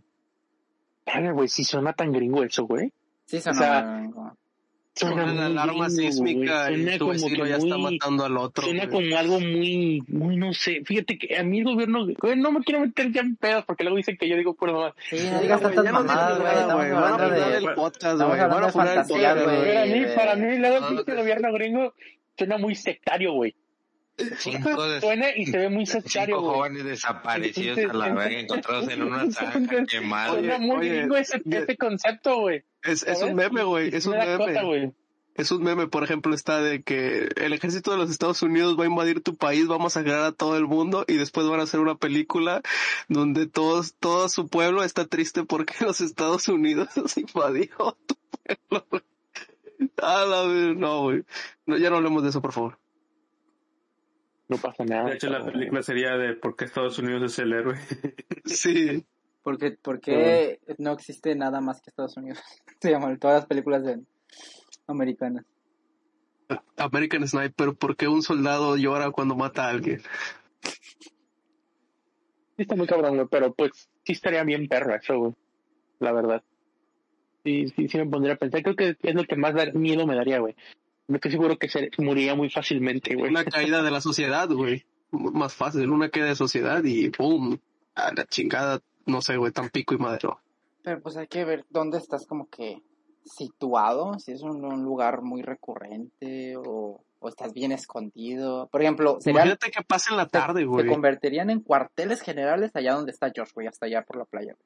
Güey, si suena tan gringo eso, güey. Sí, sonó sea, algo. Suena la alarma sísmica güey. y Suena tu como vecino que ya está muy- matando al otro. Suena güey. como algo muy, muy, no sé. Fíjate que a mí el gobierno, güey, no me quiero meter ya en pedos porque luego dicen que yo digo por más. Sí, no digas tantas mamadas, güey. Van a de... el podcast, güey. Van a de funar el podcast, güey. Para mí, para mí, luego el gobierno gringo suena muy sectario, güey. Cinco, de- Suena y se ve muy sectario, cinco jóvenes desaparecidos a la verga encontrados en una zanja quemada. Suena muy oye, gringo ese, ese concepto, güey. Es, es un meme, güey. Es un meme. güey. Es un meme, por ejemplo, está de que el ejército de los Estados Unidos va a invadir tu país, va a masacrar a todo el mundo y después van a hacer una película donde todos, todo su pueblo está triste porque los Estados Unidos invadió tu pueblo. güey. A la vez, no, güey. No, ya no hablemos de eso, por favor. No pasa nada. De hecho, la película sería de por qué Estados Unidos es el héroe. Sí. Porque, porque no existe nada más que Estados Unidos. Se llaman todas las películas de americanas. American Sniper, ¿por qué un soldado llora cuando mata a alguien? Sí está muy cabrón, güey, pero pues sí estaría bien perro eso, güey. La verdad. Sí, sí, sí me pondría a pensar. Creo que es lo que más miedo me daría, güey. Me estoy seguro que se moriría muy fácilmente, güey. Una caída de la sociedad, güey. Más fácil, una caída de sociedad y ¡pum! A la chingada, no sé, güey, tan pico y madero. Pero pues hay que ver dónde estás como que situado, si es un, un lugar muy recurrente o, o estás bien escondido. Por ejemplo, serían, Imagínate que pase en la se- tarde, se, güey. convertirían en cuarteles generales allá donde está Josh, güey, hasta allá por la playa. güey.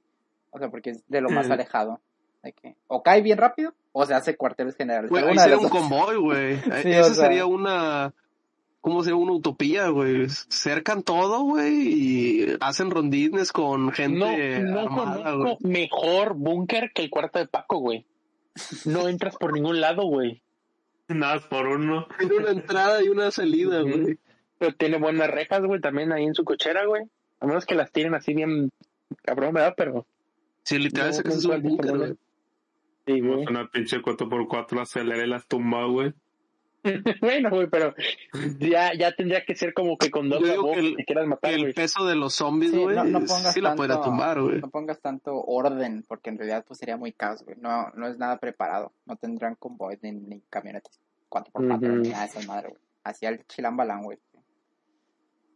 O sea, porque es de lo más Mm. alejado. De que o cae bien rápido o se hace cuarteles generales. Güey, ahí sería un convoy, güey. Sí, Esa o sea. sería una... ¿Cómo sería una utopía, güey? Cercan todo, güey, y hacen rondines con No, gente no armada, conozco güey. mejor búnker que el cuarto de Paco, güey. No entras por ningún lado, güey. Nada por uno. Tiene una entrada y una salida, güey. Pero tiene buenas rejas, güey, también ahí en su cochera, güey. A menos que las tiren así bien cabrón, ¿verdad? Pero Sí, literal, No, ese que no es un búnker, güey. Sí, güey. Una pinche 4x4 la acelera y las tumba, güey. bueno, güey, pero ya, ya tendría que ser como que con voz que el- que quieras matar, El peso de los zombies, Sí, güey, no, no pongas sí la podría tanto- tumbar, güey. No pongas tanto orden, porque en realidad pues sería muy caos, güey. No, no es nada preparado. No tendrán convoy ni, ni camionetas 4x4 Ujú. ni nada de esas madres, güey. Así al chilambalán, güey.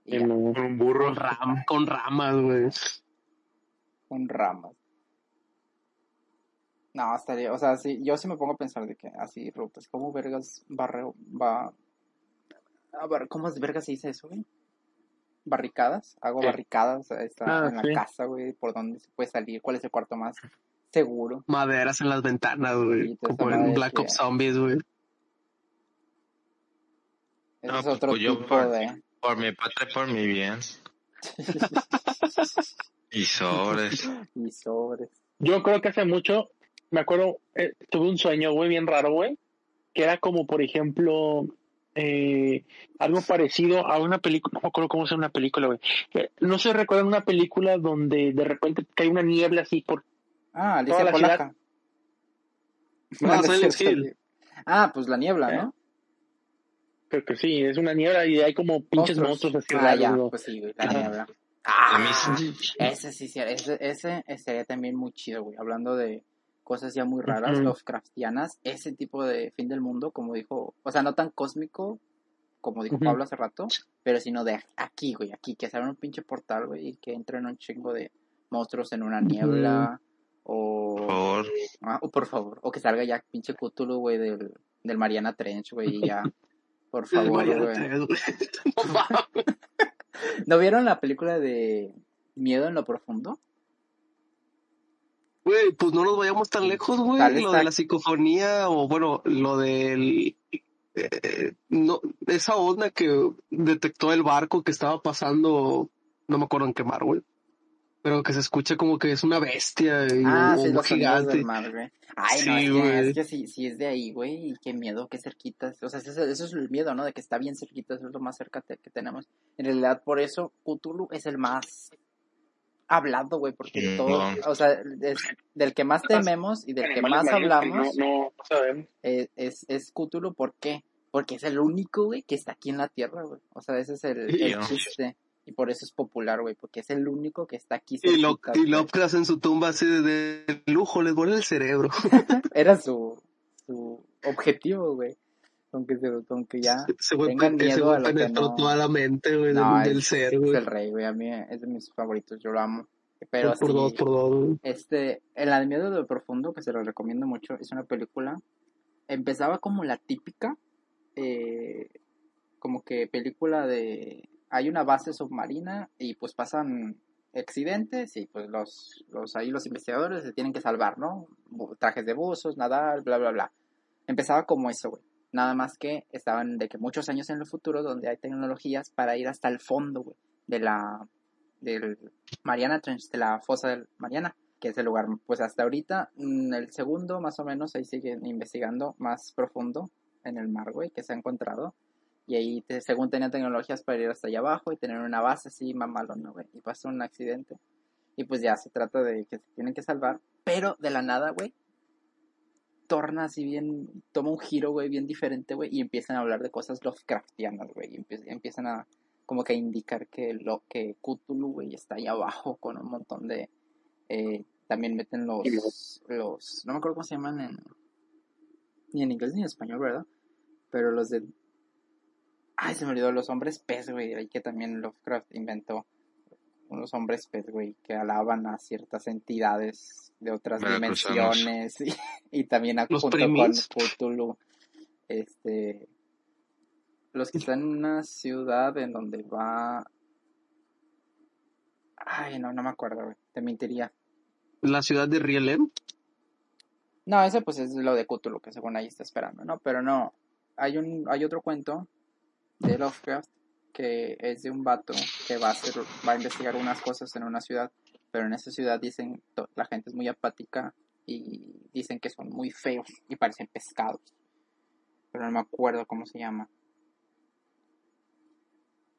Sí, no. Con un burro. Con, ram- con ramas, güey. un ramas. No, estaría, o sea, sí, yo sí me pongo a pensar de que así rutas, ¿cómo vergas barre, va, a bar- ¿cómo es vergas se dice eso, güey? Barricadas, hago barricadas está Ah, en la casa, güey, por dónde se puede salir, cuál es el cuarto más seguro. Maderas en las ventanas, güey. Como en Black Ops Zombies, güey. Ese No, es otro pues, yo tipo por- de... Por mi patria, por mi bien. Y sobres. y sobres. Yo creo que hace mucho, me acuerdo, eh, tuve un sueño, güey, bien raro, güey, que era como, por ejemplo, eh, algo parecido a una película, no me acuerdo cómo se llama una película, güey. Eh, No se recuerda una película donde de repente cae una niebla así por Ah, Toda Alicia la Polaca. Ah, No, Silent. Hill. Ah, pues la niebla, ¿Eh? ¿no? creo que sí, es una niebla y hay como pinches monstruos, así Ah, ya, pues sí, güey, la niebla. Ah, ese sí, sí, ese, ese estaría también muy chido, güey. Hablando de cosas ya muy raras. Lovecraftianas, ese tipo de fin del mundo, como dijo, o sea, no tan cósmico, como dijo. Pablo hace rato, pero sino de aquí, güey, aquí, que se abra un pinche portal, güey, y que entren un chingo de monstruos en una niebla, o... Por favor. Ah, o por favor, o que salga ya pinche Cthulhu, güey, del, del Mariana Trench, güey, y ya, por favor, güey. ¿No vieron la película de Miedo en lo Profundo? Güey, pues no nos vayamos tan lejos, güey. Lo de la psicofonía o bueno, lo del... eh, no, esa onda que detectó el barco que estaba pasando, no me acuerdo en qué mar, güey. Pero que se escucha como que es una bestia y Ah, sí, un sonidos gigante. del mar, güey. Ay, no, Sí, que, güey. es que si, si es de ahí, güey, y qué miedo, qué cerquita. O sea, eso, eso es el miedo, ¿no? De que está bien cerquita, eso es lo más cerca que tenemos. En realidad, por eso, Cthulhu es el más hablado, güey, porque Sí, todo, no. o sea, es del que más tememos y del que más que hablamos No, no sabemos. eh, es, es Cthulhu, ¿por qué? Porque es el único, güey, que está aquí en la Tierra, güey. O sea, ese es el, el chiste. Y por eso es popular, güey, porque es el único que está aquí Y, lo, y. Lovecraft en su tumba así de, de lujo, les vuelve el cerebro. Era su, su objetivo, güey. Aunque, se, aunque ya Se tengan miedo güey a lo que no... toda la mente, güey, No, del, es, ser, es güey. el rey, güey. A mí es de mis favoritos, yo lo amo. Pero por, por dos, por dos, güey. este, El Miedo de lo Profundo, que se lo recomiendo mucho, es una película. Empezaba como la típica, eh, como que película de. Hay una base submarina y pues pasan accidentes y pues los, los ahí los investigadores se tienen que salvar, ¿no? Trajes de buzos, nadar, bla, bla, bla. Empezaba como eso, güey. Nada más que estaban de que muchos años en el futuro donde hay tecnologías para ir hasta el fondo, güey, de la del Mariana Trench, de la fosa del Mariana, que es el lugar, pues hasta ahorita, mm, el segundo más o menos, ahí siguen investigando más profundo en el mar, güey, que se ha encontrado. Y ahí, según tenían tecnologías para ir hasta allá abajo y tener una base así mamalona, güey. Y pasó un accidente. Y pues ya se trata de que se tienen que salvar. Pero de la nada, güey, torna así bien, toma un giro, güey, bien diferente, güey. Y empiezan a hablar de cosas Lovecraftianas, güey. Y empie- empiezan a como que a indicar que lo que Cthulhu, güey, está ahí abajo con un montón de... eh, también meten los, los... No me acuerdo cómo se llaman en... Ni en inglés ni en español, ¿verdad? Pero los de... Ay, se me olvidó, los hombres pez, güey, que también Lovecraft inventó. Unos hombres pez, güey, que alaban a ciertas entidades de otras Veracruzanos. dimensiones y, y también a, junto con. Cthulhu. Este... Los que están en una ciudad en donde va... Ay, no, no me acuerdo, güey. Te mentiría. La ciudad de Rielem. No, ese pues es lo de Cthulhu que según ahí está esperando, ¿no? Pero no, hay un hay otro cuento de Lovecraft que es de un vato que va a hacer va a investigar unas cosas en una ciudad, pero en esa ciudad dicen la gente es muy apática y dicen que son muy feos y parecen pescados. Pero no me acuerdo cómo se llama.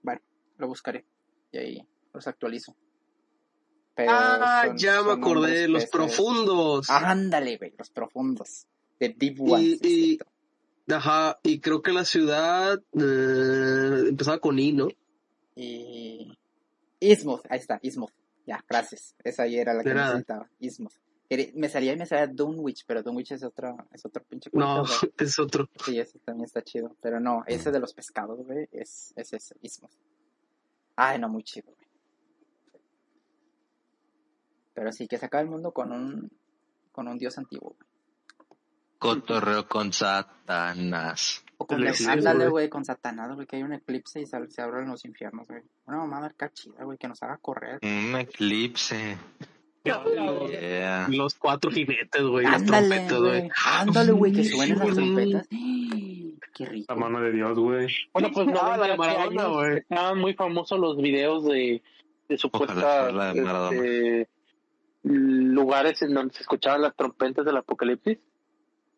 Bueno, lo buscaré y ahí los actualizo. Pero ah, son- ya me acordé, los peces. profundos. Ándale, güey, los profundos. The Deep Ones. Y- y-. Ajá, y creo que la ciudad eh, empezaba con I, ¿no? Y... Ismuth, ahí está, Ismuth. Ya, gracias. Esa ahí era la que necesitaba. Quería- Me salía y me salía Dunwich, pero Dunwich es otro, es otro pinche No, güey. es otro. Sí, ese también está chido. Pero no, ese de los pescados, güey, es, es ese, Ismuth. Ay, no, muy chido, güey. Pero sí, que se acaba el mundo con un, con un dios antiguo, güey. Cotorreo con Satanás. O con Sí, ándale, güey. con Satanás, güey, que hay un eclipse y se, se abren los infiernos, güey. Una mamá acá chida, güey, que nos haga correr. Un eclipse. Yeah. Los cuatro jinetes, güey, las Ándale, trompetas, güey. Ándale, güey, que suenen las trompetas. Qué La rico. mano de Dios, güey. Bueno, pues no, Ah, la de Maradona, güey. Estaban muy famosos los videos de, de la Maradona. este, lugares en donde se escuchaban las trompetas del apocalipsis.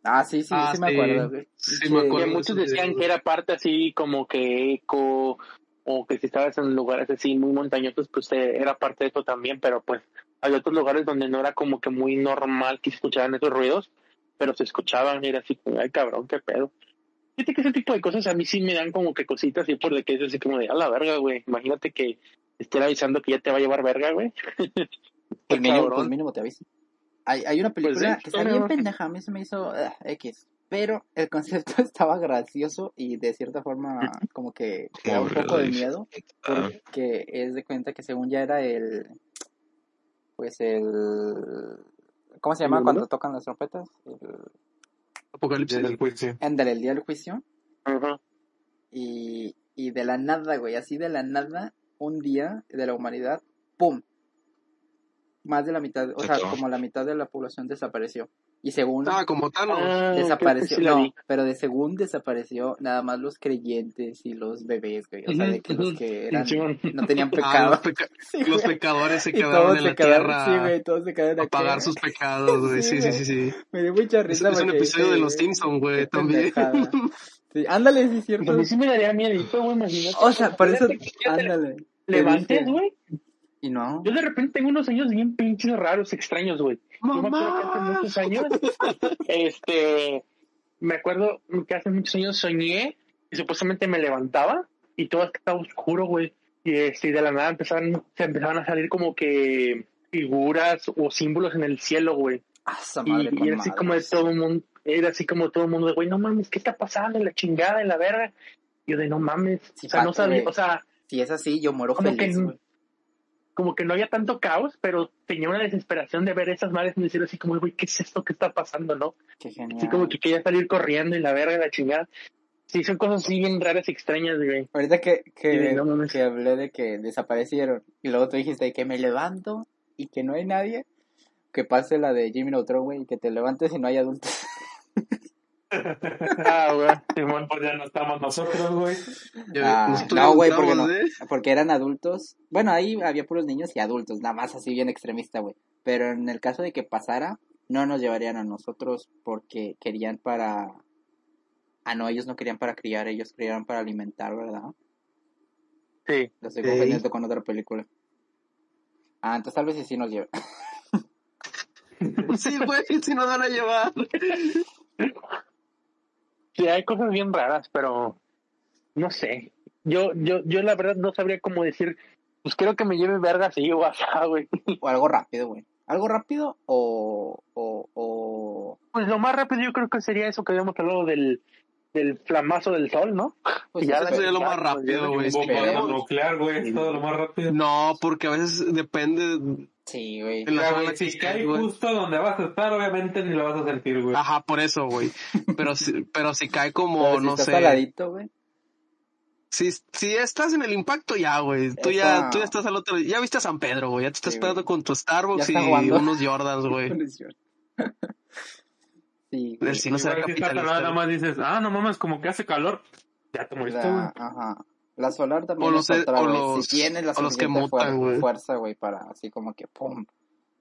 Ah, sí, sí, Ah, sí me acuerdo, güey. Sí, me acuerdo. Que muchos decían que era parte así como que eco, o que si estabas en lugares así muy montañosos, pues eh, era parte de eso también, pero pues hay otros lugares donde no era como que muy normal que se escucharan esos ruidos, pero se escuchaban y era así como, ay cabrón, qué pedo. Fíjate que ese tipo de cosas a mí sí me dan como que cositas así por de que es así como de, a la verga, güey. Imagínate que estén avisando que ya te va a llevar verga, güey. Pues mínimo, pues mínimo te aviso. Hay, hay una película Pues sí, que está bien pendeja, a mí se me hizo ah, X. Pero el concepto estaba gracioso y de cierta forma como que da un poco de miedo. Ah, Porque es de cuenta que según ya era el... Pues el... ¿Cómo se llama ¿El cuando tocan las trompetas? El, Apocalipsis. Desde el juicio. ándale, el día del juicio. Y, y de la nada, güey, así de la nada, un día de la humanidad, ¡pum! Más de la mitad, o sea, como la mitad de la población desapareció. Y según Ah, como Thanos. Ah, desapareció, sí la no, pero de según desapareció nada más los creyentes y los bebés, güey. O sea, de que los que eran, no tenían Ah, pecado. los, peca- Sí, los pecadores se quedaron en se la quedaron, tierra sí, güey, todos se quedaron a pagar sus pecados, güey. Sí, Sí, sí, sí. Me dio mucha Es, risa es un porque episodio de Los Simpsons, güey, también. Sí, ándale, sí es cierto. Pues a mí sí me daría miedo, güey, imagínate. O sea, por eso, ándale. levantes, güey. Y no. Yo de repente tengo unos sueños bien pinches raros, extraños, güey. Yo me acuerdo que hace muchos años, este, me acuerdo que hace muchos años soñé y supuestamente me levantaba y todo estaba oscuro, güey. Y este, y de la nada empezaban, se empezaban a salir como que figuras o símbolos en el cielo, güey. Ah, Y, era así madre. como de todo el mundo, era así como todo el mundo de, güey, no mames, ¿qué está pasando? La chingada, y la verga. Y yo de, no mames, Sí, o sea, no sabía, o sea, Si es así, yo muero Como feliz, que-. Como que no había tanto caos, pero tenía una desesperación de ver esas madres y decir así como, güey, ¿qué es esto que está pasando, no? Qué genial. Así como que quería salir corriendo y la verga, la chingada. Sí, son cosas así bien raras y extrañas, güey. Ahorita que, Sí, que, no que hablé de que desaparecieron y luego tú dijiste que me levanto y que no hay nadie, que pase la de Jimmy Neutron, güey, y que te levantes y no hay adultos. Ah, güey, Simón. Pues ya no estamos nosotros, güey. Ah, no, güey, porque no. ¿eh? Porque eran adultos. Bueno, ahí había puros niños y adultos, nada más así bien extremista, güey. Pero en el caso de que pasara, no nos llevarían a nosotros porque querían para... Ah, no, ellos no querían para criar, ellos querían para alimentar, ¿verdad? Sí. Lo estoy confundiendo con otra película. Ah, entonces tal vez sí, sí nos lleva. Sí, güey, si nos van a llevar. Sí, hay cosas bien raras, pero no sé. Yo, yo, yo la verdad no sabría cómo decir, pues creo que me lleve verga así o asá, güey. O algo rápido, güey. ¿Algo rápido o, o, o... Pues lo más rápido yo creo que sería eso que habíamos hablado del, del flamazo del sol, ¿no? Pues Ya eso sería lo más rápido, güey. Nuclear, güey. Es todo lo más rápido. No, porque a veces depende Sí, güey. si cae justo donde vas a estar, obviamente ni lo vas a sentir, güey. Ajá, por eso, güey. Pero si, pero si cae como, Pero si no estás sé. güey. Si, si estás en el impacto, ya, güey. Tú Esa- ya, tú ya estás al otro. Ya viste a San Pedro, güey. Ya te estás Sí, esperando güey. con tu Starbucks y jugando. unos Jordans, güey. sí, güey. El si lado, capitalista. nada más dices, ah, no mames, como que hace calor. Ya te moriste, güey. Ajá. La solar también O los- es otra, o güey. los- si tienes la o los que suficiente fuer- mutan, güey. fuerza, güey, para así como que, pum,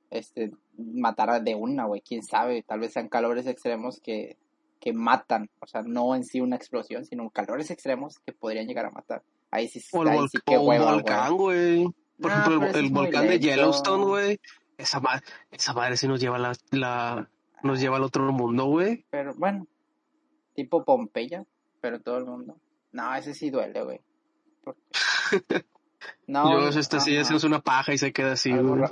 este, matar de una, güey, quién sabe, tal vez sean calores extremos que, que matan, o sea, no en sí una explosión, sino calores extremos que podrían llegar a matar. Ahí sí, O el ahí sí que o un hueva, volcán, güey. Por Nah, ejemplo, el, el volcán de. Yellowstone, güey. Esa, ma- esa madre sí nos lleva la, la, nos lleva al otro mundo, güey. Pero bueno, tipo Pompeya, pero todo el mundo. No, ese sí duele, güey. Porque- No, y luego este sí ajá, hace una paja y se queda así, güey. ra-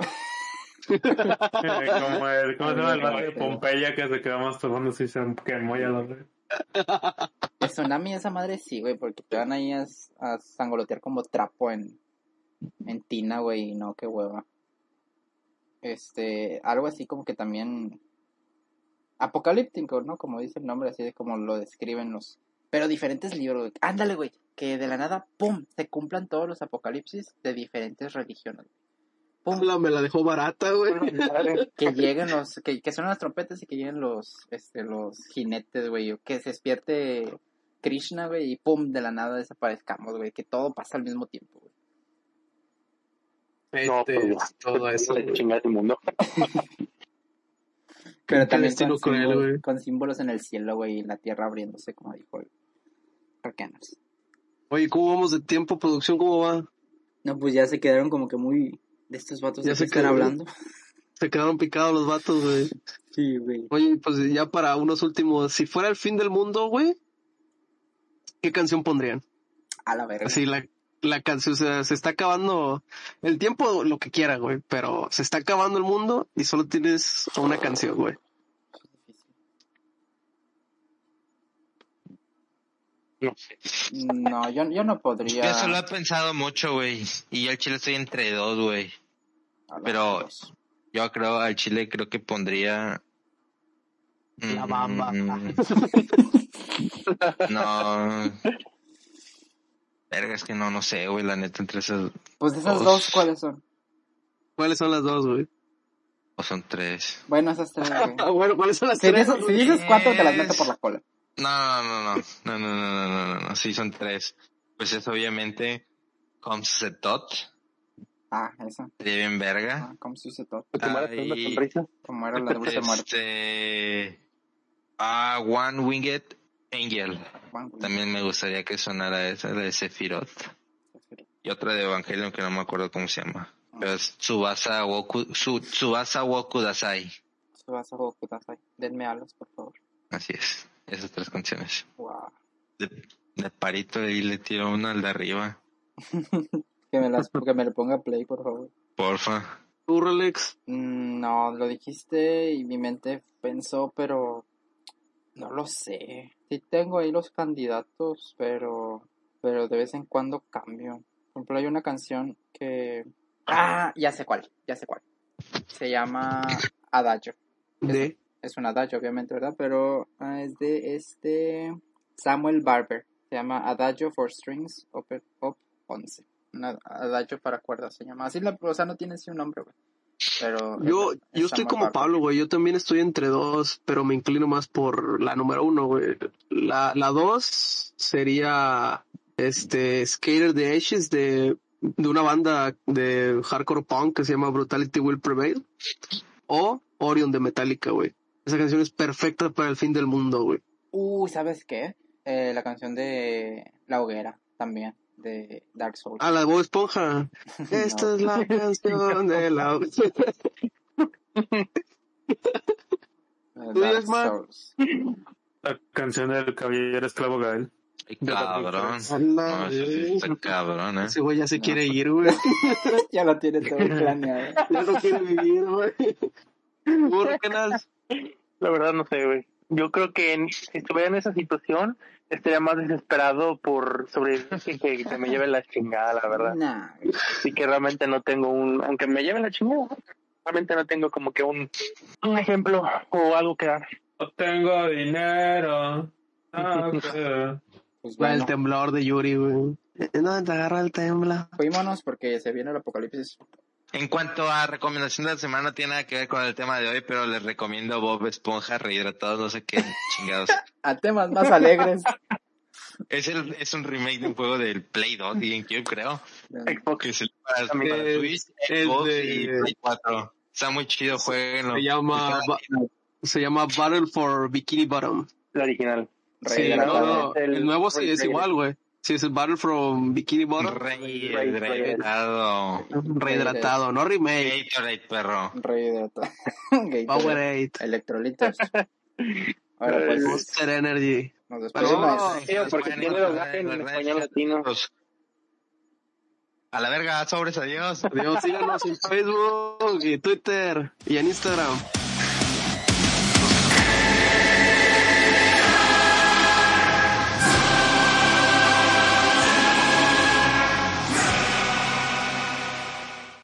como el, ¿cómo se llama el vato de. Pompeya que se quedó masturbando si se quemó ya ve? El tsunami esa madre sí, güey, porque te van ahí a, a sangolotear como trapo en, en tina, güey, y no, qué hueva. Este, algo así como que también apocalíptico, ¿no? Como dice el nombre, así de como lo describen los... Pero diferentes libros, güey. Ándale, güey, que de la nada, ¡pum!, se cumplan todos los apocalipsis de diferentes religiones. ¡Pum! La, me la dejó barata, güey. Que lleguen los, que, que suenan las trompetas y que lleguen los, este, los jinetes, güey, o que se despierte Krishna, güey, y pum, de la nada desaparezcamos, güey, que todo pasa al mismo tiempo, güey. No, Este, pues, todo eso, chingada del mundo. Pero también con, cruel, símbolos, güey. con símbolos en el cielo, güey, y la tierra abriéndose, como dijo el Arcanas. Oye, ¿cómo vamos de tiempo, producción? ¿Cómo va? No, pues ya se quedaron como que muy de estos vatos Ya de se que están quedó. hablando. Se quedaron picados los vatos, güey. Sí, güey. Oye, pues ya para unos últimos, si fuera el fin del mundo, güey, ¿qué canción pondrían? A la verga. Así la, la canción, o sea, se está acabando el tiempo, lo que quiera, güey, pero se está acabando el mundo y solo tienes una canción, güey. No sé. No, yo, yo no podría. Yo solo he pensado mucho, güey. Y yo al chile estoy entre dos, güey. pero-. Yo creo, al chile creo que pondría... La bamba. Mm, No. Verga, es que no, no sé, güey, la neta, entre esas... Pues de esas dos, ¿cuáles son? ¿Cuáles son las dos, güey? O son tres. Bueno, esas tres, güey. Ah, bueno, ¿cuáles son las Si tres? dices, si dices cuatro, te las meto por la cola. No, no, no, no, no, no, no, no, no, no, sí son tres. Pues es obviamente Comes the Tot, Ah, esa. sería bien verga. Ah, ¿Cómo con una Ay. sonrisa? Como era la de dulce muerte. Este... Ah, One Winged Angel. Güey. También me gustaría que sonara esa, la de Sephiroth. Y otra de Evangelion que no me acuerdo cómo se llama. Pero es Tsubasa Woku, Su- Tsubasa Woku Dasai. Subasa Goku Dazai. Denme alas, por favor. Así es. Esas tres canciones. Wow. De, de parito ahí le tiro una al de arriba. Que me, las, que me le ponga play, por favor. Porfa. ¿Tú, Rolex? Mm, No, lo dijiste y mi mente pensó, pero no lo sé. Sí tengo ahí los candidatos, pero pero de vez en cuando cambio. Por ejemplo, hay una canción que ah, ya sé cuál, ya sé cuál. Se llama Adagio. De. Es un adagio, obviamente, ¿verdad? Pero ah, es de este Samuel Barber. Se llama Adagio for Strings Op, Op 11. Un ad- adagio para cuerdas se llama. Así la, o sea, no tiene así un nombre, güey. Pero Yo, es- es yo estoy como Barber. Pablo, güey. Yo también estoy entre dos, pero me inclino más por la número uno, güey. La, la dos sería este Skater the Ashes de, de una banda de hardcore punk que se llama Brutality Will Prevail. O Orion de Metallica, güey. Esa canción es perfecta para el fin del mundo, güey. Uh, ¿sabes qué? Eh, la canción de La Hoguera también, de Dark Souls. Ah, la de Bob Esponja. Esta No. es la canción de la... ¿tú Dark? Souls. La canción del caballero esclavo Gael. Ay, cabrón. No, la- eso sí está cabrón, eh. Ese güey ya se quiere ir, güey. ya lo tiene todo planeado. Ya no quiere vivir, güey. ¿Tú, Roquenas? La verdad no sé, güey. Yo creo que en- si estuviera en esa situación, estaría más desesperado por sobrevivir que que, que me lleve la chingada, la verdad. Nah, Así que realmente no tengo un, aunque me lleve la chingada, realmente no tengo como que un, un ejemplo o algo que dar. No tengo dinero. Ah, ok. pues el temblor de Yuri, güey. ¿Dónde te agarra el tembla? fuímonos porque se viene el apocalipsis. En cuanto a recomendación de la semana, no tiene nada que ver con el tema de hoy, pero les recomiendo Bob Esponja rehidratados, no sé qué chingados. A temas más alegres. es, el, es un remake de un juego del Play 2 y GameCube, creo. Xbox. Que es el para, El- Switch, el Xbox de- y Play 4. Está muy chido, jueguenlo. Se llama, se llama Battle for Bikini Bottom. La original. Sí, no, no, el, El- nuevo sí es igual, güey. Sí, es el Battle from Bikini Bottom. Rehidratado. Rehidratado, no remake. Gatorade, perro. Rehidratado. Gatorade. Powerade. Electrolitos. Ahora pues, Monster Energy. nos No, despedimos. Porque tiene doblaje en español latino. A la verga, sobres, adiós. Adiós, síganos en Facebook y Twitter y en Instagram.